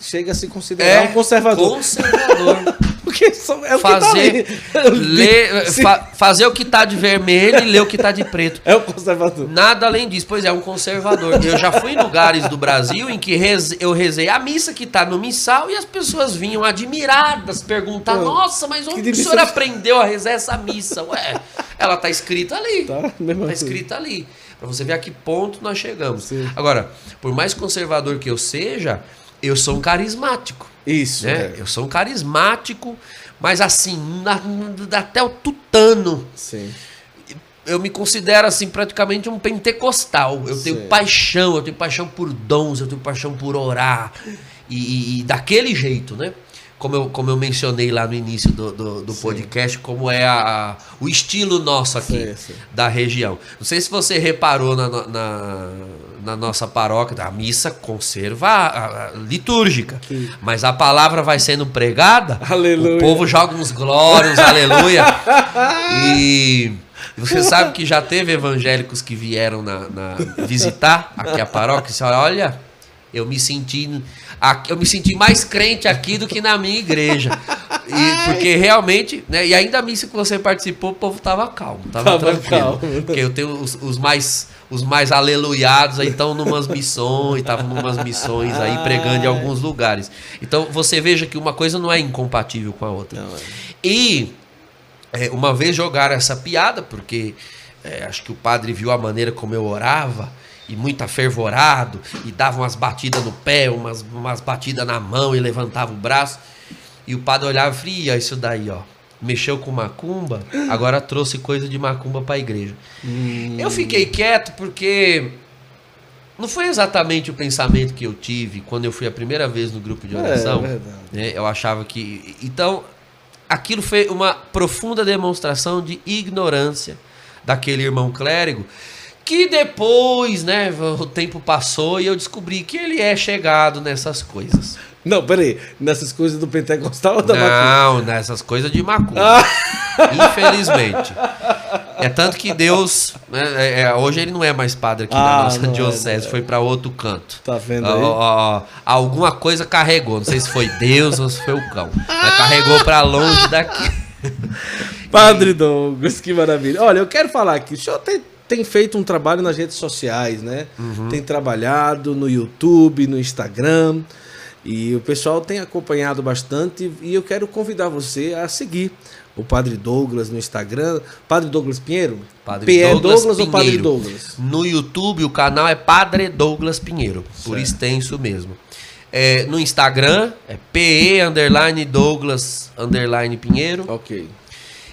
chega a se considerar um conservador. Conservador. Porque só- é o fazer, que tá ali. ler, fa- fazer o que tá de vermelho e ler o que tá de preto. É o conservador. Nada além disso, pois é, um conservador. Eu já fui em lugares do Brasil em que reze- eu rezei a missa que tá no missal e as pessoas vinham admiradas perguntar: Pô, Nossa, mas onde que o senhor aprendeu a rezar essa missa? Ué, ela tá escrita ali. Tá? Mesma Tá escrita ali. Pra você ver a que ponto nós chegamos. Sim. Agora, por mais conservador que eu seja, eu sou um carismático. Isso, Né? é. Eu sou um carismático, mas assim, na- na- até o tutano. Sim. Eu me considero assim praticamente um pentecostal. Eu tenho Sim. paixão, eu tenho paixão por dons, eu tenho paixão por orar. E, e- e daquele jeito, né? Como eu, como eu mencionei lá no início do, do, do podcast, como é a, a- o estilo nosso aqui Sim, sim. da região. Não sei se você reparou na, na, na nossa paróquia, a missa conserva a- a- litúrgica, Sim. mas a palavra vai sendo pregada, Aleluia. o povo joga uns glórias, aleluia. E você sabe que já teve evangélicos que vieram na, na- visitar aqui a paróquia e disseram, olha, eu me senti eu me senti mais crente aqui do que na minha igreja. E, porque realmente, né, e ainda a missa que você participou, o povo tava calmo, tava, Tava tranquilo. calmo. Porque eu tenho os, os mais os mais aleluiados aí estão numas missões, estavam numas missões aí pregando em alguns lugares. Então você veja que uma coisa não é incompatível com a outra. Não, é. E é, uma vez jogaram essa piada, porque é, acho que o padre viu a maneira como eu orava, e muito afervorado, e dava umas batidas no pé, umas, umas batidas na mão e levantava o braço. E o padre olhava e falava, "Ih, ó, isso daí, ó. Mexeu com macumba, agora trouxe coisa de macumba para a igreja. Eu fiquei quieto porque não foi exatamente o pensamento que eu tive quando eu fui a primeira vez no grupo de É, oração. verdade. né? Eu achava que. Então, aquilo foi uma profunda demonstração de ignorância daquele irmão clérigo Que depois, né, o tempo passou e eu descobri que ele é chegado nessas coisas. Não, peraí. Nessas coisas do Pentecostal ou da macumba? Não, nessas coisas de macumba. Infelizmente. É tanto que Deus. né, é- é, hoje ele não é mais padre aqui Ah, na nossa é, diocese, é. foi pra outro canto. Tá vendo aí? ó, ó, alguma coisa carregou. Não sei se foi Deus ou se foi o cão. Mas carregou pra longe daqui. Padre Douglas, que maravilha. Olha, eu quero falar aqui, o senhor tem, tem feito um trabalho nas redes sociais, né? Uhum. Tem trabalhado no YouTube, no Instagram, e o pessoal tem acompanhado bastante, e eu quero convidar você a seguir o Padre Douglas no Instagram. Padre Douglas Pinheiro? Padre P.E. Douglas Douglas ou Padre. Douglas? No YouTube, o canal é Padre Douglas Pinheiro, por Certo. extenso mesmo. É, no Instagram, é PE underline Douglas underline Pinheiro. Ok.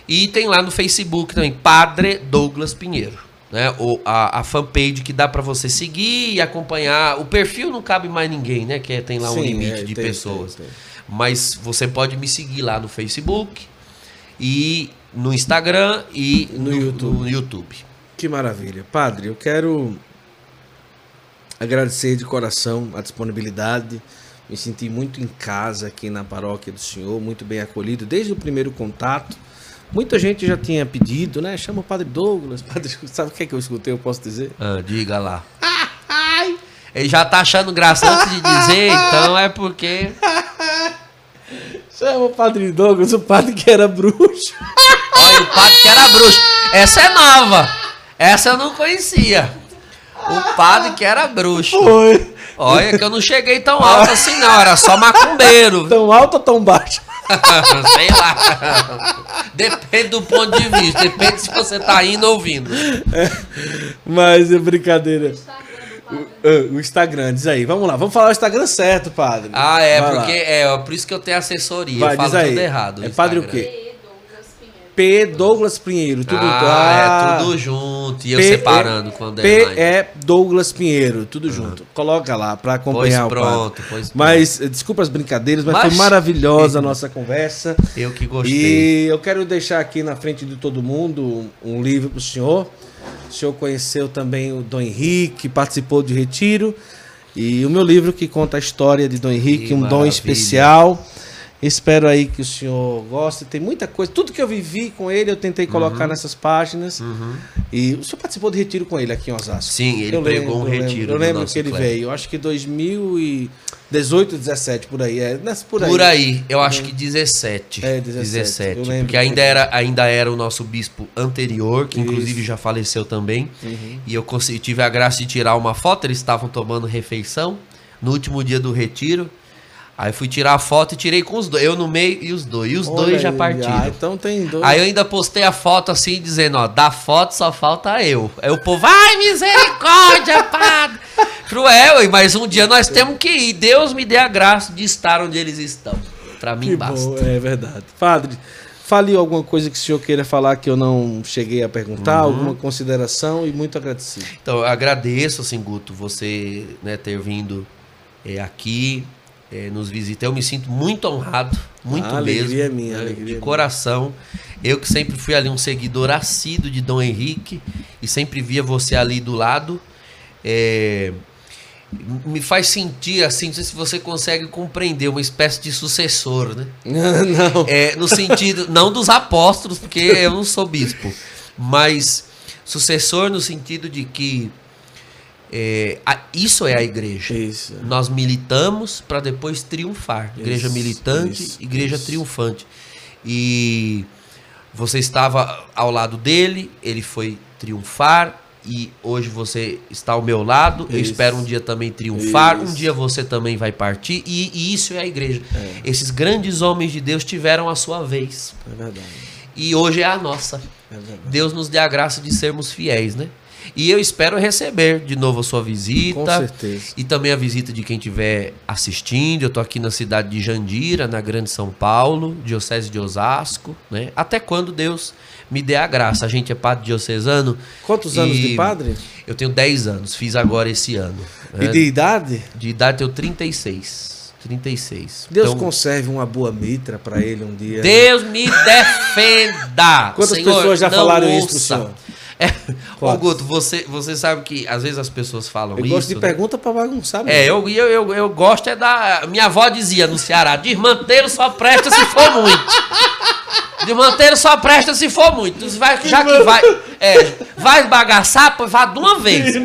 E tem lá no Facebook também, Padre Douglas Pinheiro. Né? O, a, a fanpage que dá pra você seguir e acompanhar. O perfil não cabe mais ninguém, né? Que é- tem lá um Sim, limite é, de tem, pessoas. tem, tem. Mas você pode me seguir lá no Facebook e no Instagram e No YouTube. no YouTube. Que maravilha. Padre, eu quero agradecer de coração a disponibilidade. Me senti muito em casa aqui na paróquia do Senhor, muito bem acolhido desde o primeiro contato. Muita gente já tinha pedido, né? Chama o Padre Douglas. Padre, sabe o que é que eu escutei? Eu posso dizer? Ah, diga lá. Ele já tá achando graça antes de dizer, então é porque. Chama o Padre Douglas, o padre que era bruxo. Olha, o padre que era bruxo. Essa é nova. Essa eu não conhecia. O padre que era bruxo. Foi. Olha, que eu não cheguei tão alto assim, não. Era só macumbeiro. Tão alto ou tão baixo? Sei lá. Depende do ponto de vista. Depende se você tá indo ou ouvindo. Mas é brincadeira. O, ah, o Instagram, diz aí. Vamos lá, vamos falar o Instagram certo, padre. Ah, é, Vai lá. porque é por isso que eu tenho assessoria. Vai, eu falo tudo errado. É padre o quê? P. Douglas Pinheiro. Tudo Ah, é tudo junto. E eu P- separando com P. underline. é Douglas Pinheiro. Tudo junto. Coloca lá pra acompanhar Pois o pronto, pois Mas, eh, desculpa as brincadeiras, mas, Mas- foi maravilhosa a nossa conversa. Eu que gostei. E eu quero deixar aqui na frente de todo mundo um livro para o senhor. O senhor conheceu também o Dom Henrique, participou de retiro. E o meu livro que conta a história de Dom Henrique, Que um dom maravilha. especial. Espero aí que o senhor goste. Tem muita coisa. Tudo que eu vivi com ele, eu tentei colocar Uhum. nessas páginas. E o senhor participou de retiro com ele aqui em Osasco. Sim, ele Eu pregou um lembro, eu retiro. lembro. Eu lembro que ele veio. Eu acho que 2018, 17, por aí. É, por aí. Por aí, eu acho que 17. É, 17, eu lembro porque ainda era, ainda era o nosso bispo anterior, que inclusive Isso. Uhum. já faleceu também. E eu consegui, tive a graça de tirar uma foto, eles estavam tomando refeição no último dia do retiro. Aí fui tirar a foto e tirei com os dois. Eu no meio e os dois. E os Olha dois já partiram. ah, então tem dois. Aí eu ainda postei a foto assim, dizendo, ó, da foto só falta eu. Aí o povo, ai, misericórdia, padre. Cruel, mas um dia nós temos que ir. Deus me dê a graça de estar onde eles estão. Pra mim Que basta. bom, é verdade. Padre, fale alguma coisa que o senhor queira falar que eu não cheguei a perguntar, Uhum. alguma consideração e muito agradecido. Então, eu agradeço, assim, Guto, você né, ter vindo é, aqui, é, nos visitar. Eu me sinto muito honrado, muito A mesmo. alegria é minha, né, alegria é de minha. coração. Eu que sempre fui ali um seguidor assíduo de Dom Henrique e sempre via você ali do lado. é, me faz sentir, assim, não sei se você consegue compreender, uma espécie de sucessor, né? não. É, no sentido, não dos apóstolos, porque eu não sou bispo, mas sucessor no sentido de que é, a- isso é a igreja. Isso. Nós militamos para depois triunfar. Igreja Isso, militante, isso, igreja triunfante. E você estava ao lado dele, ele foi triunfar. E hoje você está ao meu lado. Eu Isso. espero um dia também triunfar. Um Isso. dia você também vai partir. E, e isso é a igreja. Esses grandes homens de Deus tiveram a sua vez. É verdade. E hoje é a nossa. É. Deus nos dê a graça de sermos fiéis, né? E eu espero receber de novo a sua visita. Com certeza. E também a visita de quem estiver assistindo. Eu tô aqui na cidade de Jandira, na Grande São Paulo, Diocese de Osasco, né? Até quando Deus me dê a graça. A gente é padre diocesano. Quantos anos e de padre? Eu tenho 10 anos, fiz agora esse ano. E né? de idade? De idade eu tenho 36. 36. Deus Então, conserve uma boa mitra para ele um dia. Deus me defenda! Quantas Senhor, pessoas já falaram isso pro ouça. senhor? É, ô. Guto, você, você sabe que às vezes as pessoas falam Eu isso. gosto de né? pergunta pra bagunçar mesmo. É, eu, eu, eu, eu gosto é da. Minha avó dizia no Ceará: desmanteiro só presta se for muito. Desmanteiro só presta se for muito. Vai, já que vai. É, vai bagaçar, vá de uma vez.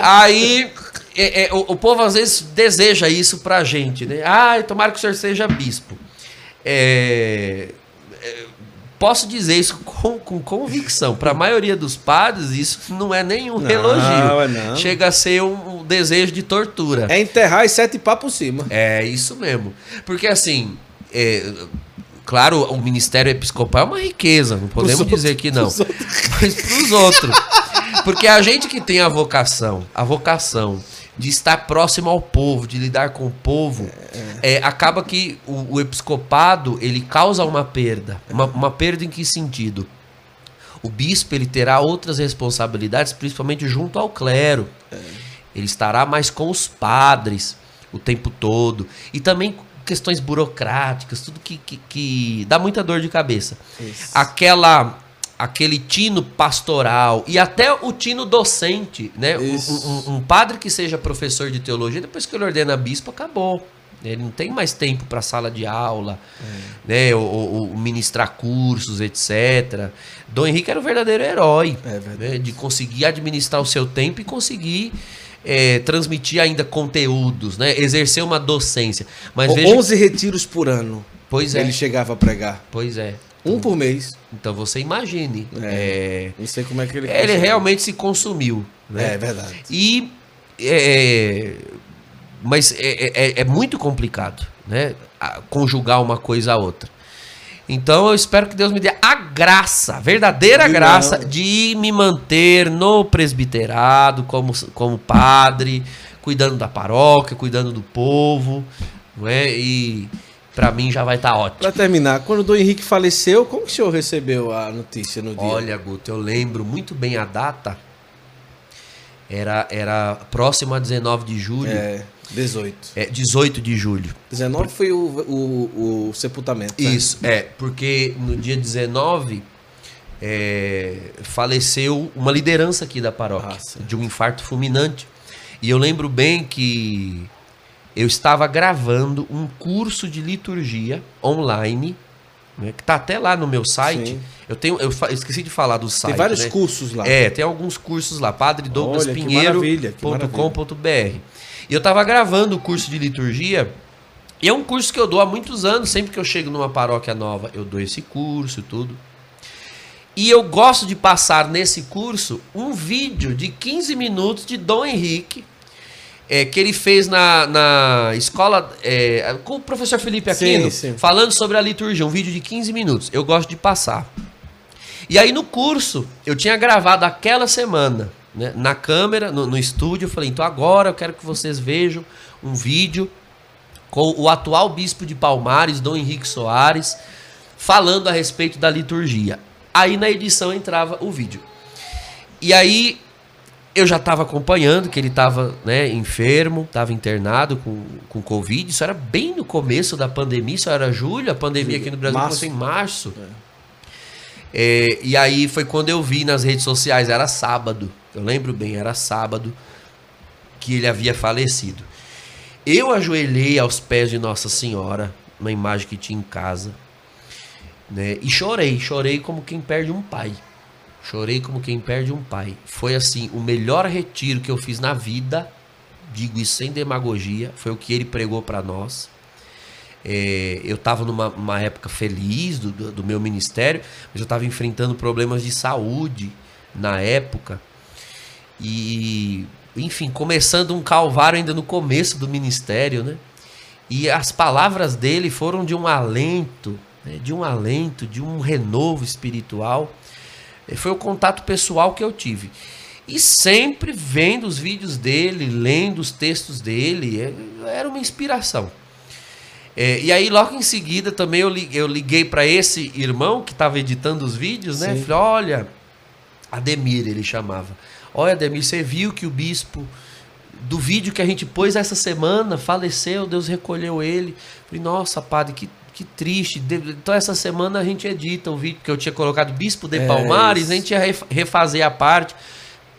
Aí. é, é, o, o povo às vezes deseja isso pra gente, né? Ai, tomara que o senhor seja bispo. É, é, posso dizer isso com, com convicção. Para a maioria dos padres, isso não é nenhum Não, elogio. não. Chega a ser um, um desejo de tortura. É enterrar e sete pá por cima. É isso mesmo. Porque assim, é, claro, o ministério episcopal é uma riqueza, não podemos Pros dizer outros, que não. pros. Mas para os outros. Porque a gente que tem a vocação, a vocação de estar próximo ao povo, de lidar com o povo, é, acaba que o, o episcopado ele causa uma perda. Uma, uma perda em que sentido? O bispo ele terá outras responsabilidades, principalmente junto ao clero. Ele estará mais com os padres o tempo todo. E também questões burocráticas, tudo que, que, que dá muita dor de cabeça. Isso. Aquela aquele tino pastoral e até o tino docente, né? Um-. Um, um padre que seja professor de teologia, depois que ele ordena bispo, acabou. Ele não tem mais tempo para sala de aula, né? Ou, ou- ministrar cursos, etc. Dom Henrique era o verdadeiro herói É né, de conseguir administrar o seu tempo e conseguir é, transmitir ainda conteúdos, né? Exercer uma docência. Mas O- veja, 11 retiros por ano. pois é, Ele chegava a pregar. pois é. Um por mês. Então você imagine, É. é, Não sei como é que ele ele conseguiu. realmente se consumiu, né? É verdade. E é, mas é, é- é muito complicado, né? Conjugar uma coisa a outra. Então eu espero que Deus me dê a graça, a verdadeira De graça, não. de me manter no presbiterado como, como padre, cuidando da paróquia, cuidando do povo, não é? E para mim já vai estar ótimo. Pra terminar, quando o Dom Henrique faleceu, como que o senhor recebeu a notícia no dia? Olha, Guto, eu lembro muito bem a data. Era, era próximo a 19 de julho. É, 18. É, 18 de julho. 19 foi o, o, o sepultamento. né? Isso, é, porque no dia 19 é, faleceu uma liderança aqui da paróquia, Ah, de um infarto fulminante. E eu lembro bem que eu estava gravando um curso de liturgia online, né, que tá até lá no meu site. Sim. Eu tenho, eu, eu esqueci de falar do site. Tem vários né? cursos lá. É, tem alguns cursos lá, maravilha, que padredouglaspinheiro.com.br. E eu tava gravando o curso de liturgia, e é um curso que eu dou há muitos anos, sempre que eu chego numa paróquia nova, eu dou esse curso e tudo. E eu gosto de passar nesse curso um vídeo de 15 minutos de Dom Henrique, é, que ele fez na, na escola é, com o professor Felipe Sim, Aquino, sim. falando sobre a liturgia, um vídeo de 15 minutos. Eu gosto de passar. E aí no curso, eu tinha gravado aquela semana, né, na câmera, no, no estúdio, eu falei, então agora eu quero que vocês vejam um vídeo com o atual bispo de Palmares, Dom Henrique Soares, falando a respeito da liturgia. Aí na edição entrava o vídeo. E aí eu já estava acompanhando que ele estava né, enfermo, estava internado com, com Covid. Isso era bem no começo da pandemia, isso era julho, a pandemia aqui no Brasil Março. começou em março. É, e aí foi quando eu vi nas redes sociais, era sábado, eu lembro bem, era sábado que ele havia falecido. Eu ajoelhei aos pés de Nossa Senhora, uma imagem que tinha em casa, né? E chorei, chorei como quem perde um pai. Chorei como quem perde um pai. Foi assim, o melhor retiro que eu fiz na vida, digo isso sem demagogia, foi o que ele pregou para nós. É, eu estava numa uma época feliz do, do, do meu ministério, mas eu estava enfrentando problemas de saúde na época. E, enfim, começando um calvário ainda no começo do ministério, né? E as palavras dele foram de um alento, né? de um alento, de um renovo espiritual. Foi o contato pessoal que eu tive. E sempre vendo os vídeos dele, lendo os textos dele, eh, era uma inspiração. É, e aí, logo em seguida, também eu li- eu liguei para esse irmão que estava editando os vídeos, né? Sim. Falei, olha, Ademir ele chamava. Olha, Ademir, você viu que o bispo do vídeo que a gente pôs essa semana faleceu, Deus recolheu ele. Falei, nossa, padre, que que triste. Então essa semana a gente edita o vídeo, porque eu tinha colocado Bispo de É Palmares, isso. a gente ia ref- refazer a parte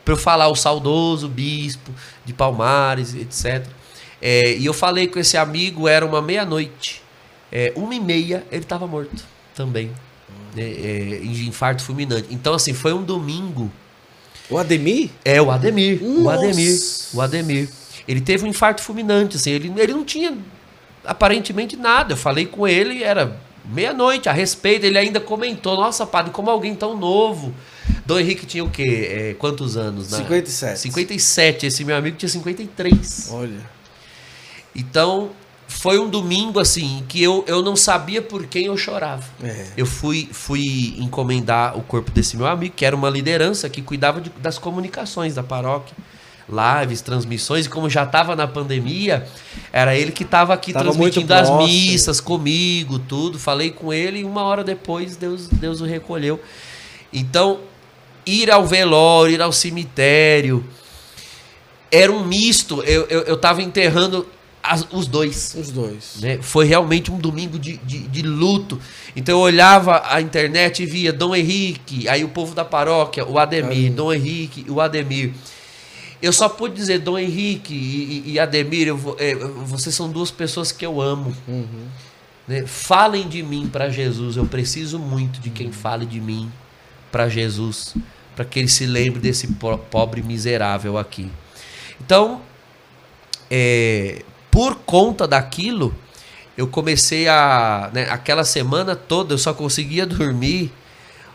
para eu falar o saudoso Bispo de Palmares, etc. É, e eu falei com esse amigo, era uma meia-noite. É, uma e meia, ele estava morto também. né, é, de infarto fulminante. Então, assim, foi um domingo. O Ademir? É, o Ademir. O Nossa. Ademir. O Ademir. Ele teve um infarto fulminante, assim. Ele, ele não tinha aparentemente nada. Eu falei com ele, era meia-noite, a respeito. Ele ainda comentou: Nossa, padre, como alguém tão novo. Dom Henrique tinha o quê? É, quantos anos? né? 57. 57. Esse meu amigo tinha 53. Olha. Então, foi um domingo, assim, que eu, eu não sabia por quem eu chorava. É. Eu fui, fui encomendar o corpo desse meu amigo, que era uma liderança que cuidava de- das comunicações da paróquia. Lives, transmissões, e como já estava na pandemia, era ele que estava aqui Tava transmitindo as missas comigo, tudo. Falei com ele e uma hora depois Deus, Deus o recolheu. Então, ir ao velório, ir ao cemitério, era um misto. Eu, eu, eu tava enterrando as- os dois Os dois. né? Foi realmente um domingo de, de, de luto. Então eu olhava a internet e via Dom Henrique, aí o povo da paróquia, o Ademir. Dom Henrique, o Ademir. Eu só pude dizer Dom Henrique e, e- Ademir, eu é, vocês são duas pessoas que eu amo. Uhum. né? Falem de mim para Jesus. Eu preciso muito de quem fale de mim para Jesus, para que ele se lembre desse po- pobre miserável aqui. Então, é, por conta daquilo, eu comecei a. né, aquela semana toda eu só conseguia dormir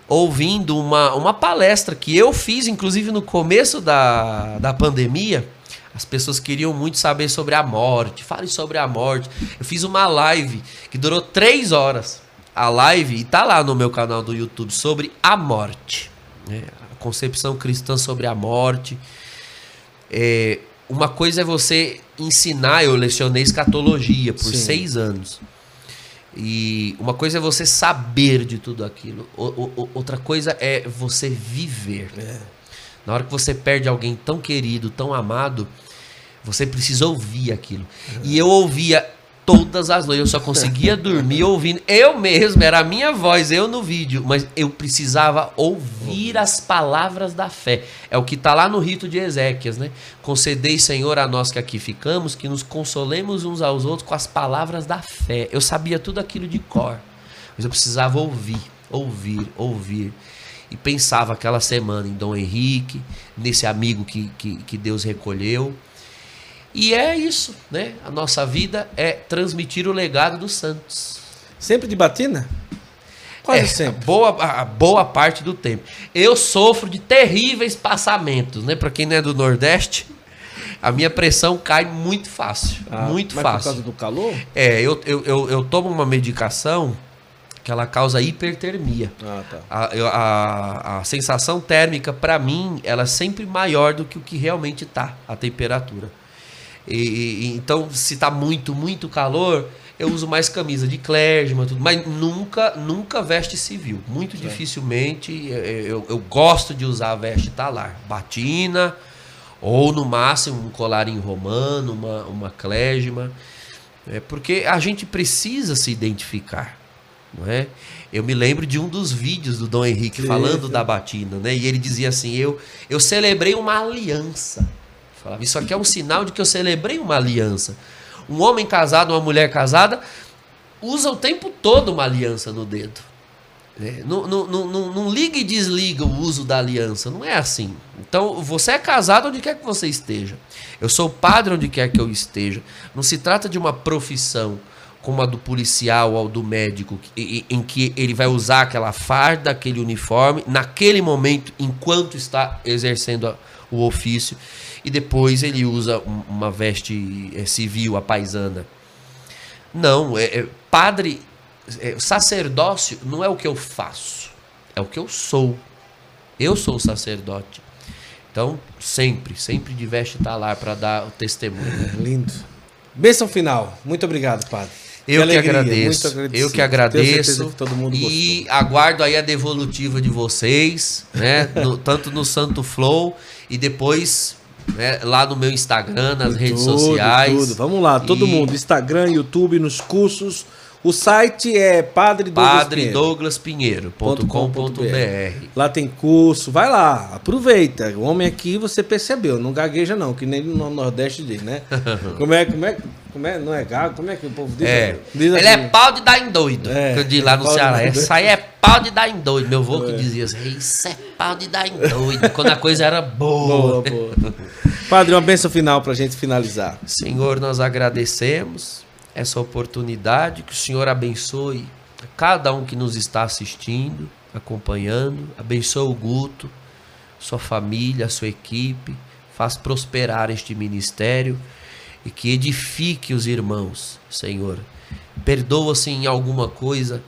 ouvindo uma, uma palestra que eu fiz, inclusive no começo da, da pandemia. As pessoas queriam muito saber sobre a morte. Fale sobre a morte. Eu fiz uma live que durou três horas. A live, e tá lá no meu canal do YouTube, sobre a morte. né? A concepção cristã sobre a morte. É, uma coisa é você ensinar, eu lecionei escatologia por Sim. seis anos. E uma coisa é você saber de tudo aquilo. Outra coisa é você viver. É. Na hora que você perde alguém tão querido, tão amado, você precisa ouvir aquilo. E eu ouvia todas as noites, eu só conseguia dormir ouvindo. Eu mesmo, era a minha voz, eu no vídeo, mas eu precisava ouvir as palavras da fé. É o que está lá no rito de Ezequias, né? Concedei, Senhor, a nós que aqui ficamos, que nos consolemos uns aos outros com as palavras da fé. Eu sabia tudo aquilo de cor, mas eu precisava ouvir, ouvir, ouvir. E pensava aquela semana em Dom Henrique, nesse amigo que, que, que Deus recolheu. E é isso, né? A nossa vida é transmitir o legado dos santos. Sempre de batina? Quase É, sempre. Boa, a boa parte do tempo. Eu sofro de terríveis passamentos, né? Para quem não é do Nordeste, a minha pressão cai muito fácil. Ah, muito mas Por fácil. causa do calor? É, eu, eu, eu, eu tomo uma medicação que ela causa hipertermia. Ah, tá. A, a, a sensação térmica, para mim, ela é sempre maior do que o que realmente tá, a temperatura. E, e- então, se tá muito, muito calor, eu uso mais camisa de clergyman, tudo, mas nunca, nunca veste civil. Muito dificilmente. eh, Eu, eu gosto de usar a veste talar, batina, ou no máximo um colarinho romano, uma, uma clergyman. É porque a gente precisa se identificar, não é? Eu me lembro de um dos vídeos do Dom Henrique Sim, falando da batina, né? E ele dizia assim: eu, eu celebrei uma aliança. Falava, isso aqui é um sinal de que eu celebrei uma aliança. Um homem casado, uma mulher casada, usa o tempo todo uma aliança no dedo. né? Não, não, não, não, liga e desliga o uso da aliança. Não é assim. Então, você é casado onde quer que você esteja. Eu sou padre onde quer que eu esteja. Não se trata de uma profissão como a do policial ou do médico, em que ele vai usar aquela farda, aquele uniforme, naquele momento, enquanto está exercendo o ofício, e depois ele usa um- uma veste eh, civil, a paisana. Não, é, é- padre, é, sacerdócio não é o que eu faço, é o que eu sou. Eu sou o sacerdote. Então, sempre, sempre de veste talar para dar o testemunho. Lindo. Bênção final. Muito obrigado, padre. Eu que, alegria, agradeço. Eu que agradeço. certeza que todo mundo e aguardo aí a devolutiva de vocês, né? No- tanto no Santo Flow e depois né, lá no meu Instagram, nas redes Tudo, sociais. tudo. Vamos lá, todo E- mundo. Instagram, YouTube, nos cursos. O site é Padre Douglas Pinheiro. padredouglaspinheiro.com.br. Lá tem curso, vai lá, aproveita. O homem aqui você percebeu, não gagueja não, que nem no Nordeste diz, né? como é, como é, como é, não é gago, como é que o povo diz? É. Diz Ele assim, é pau de dar em doido. É, que eu digo lá no pau de Ceará. Essa aí é pau de dar em doido. Meu avô que dizia assim, isso é pau de dar em doido. Quando a coisa era boa. Boa, boa. Padre, uma benção final pra gente finalizar. Senhor, nós agradecemos essa oportunidade, que o Senhor abençoe a cada um que nos está assistindo, acompanhando, abençoe o Guto, sua família, a sua equipe, faz prosperar este ministério e que edifique os irmãos, Senhor. Perdoa se em alguma coisa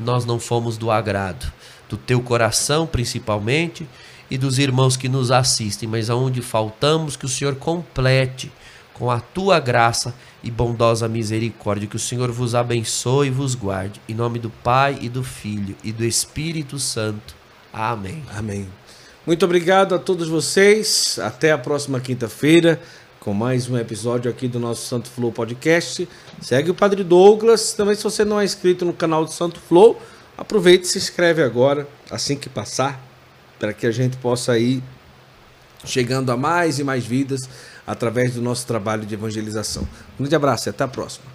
nós não fomos do agrado, do teu coração principalmente e dos irmãos que nos assistem, mas aonde faltamos que o Senhor complete com a tua graça e bondosa misericórdia. Que o Senhor vos abençoe e vos guarde. Em nome do Pai e do Filho e do Espírito Santo. Amém. Amém. Muito obrigado a todos vocês. Até a próxima quinta-feira com mais um episódio aqui do nosso Santo Flow Podcast. Segue o Padre Douglas. Também, se você não é inscrito no canal do Santo Flow, aproveite e se inscreve agora, assim que passar, para que a gente possa ir chegando a mais e mais vidas através do nosso trabalho de evangelização. Um grande abraço e até a próxima.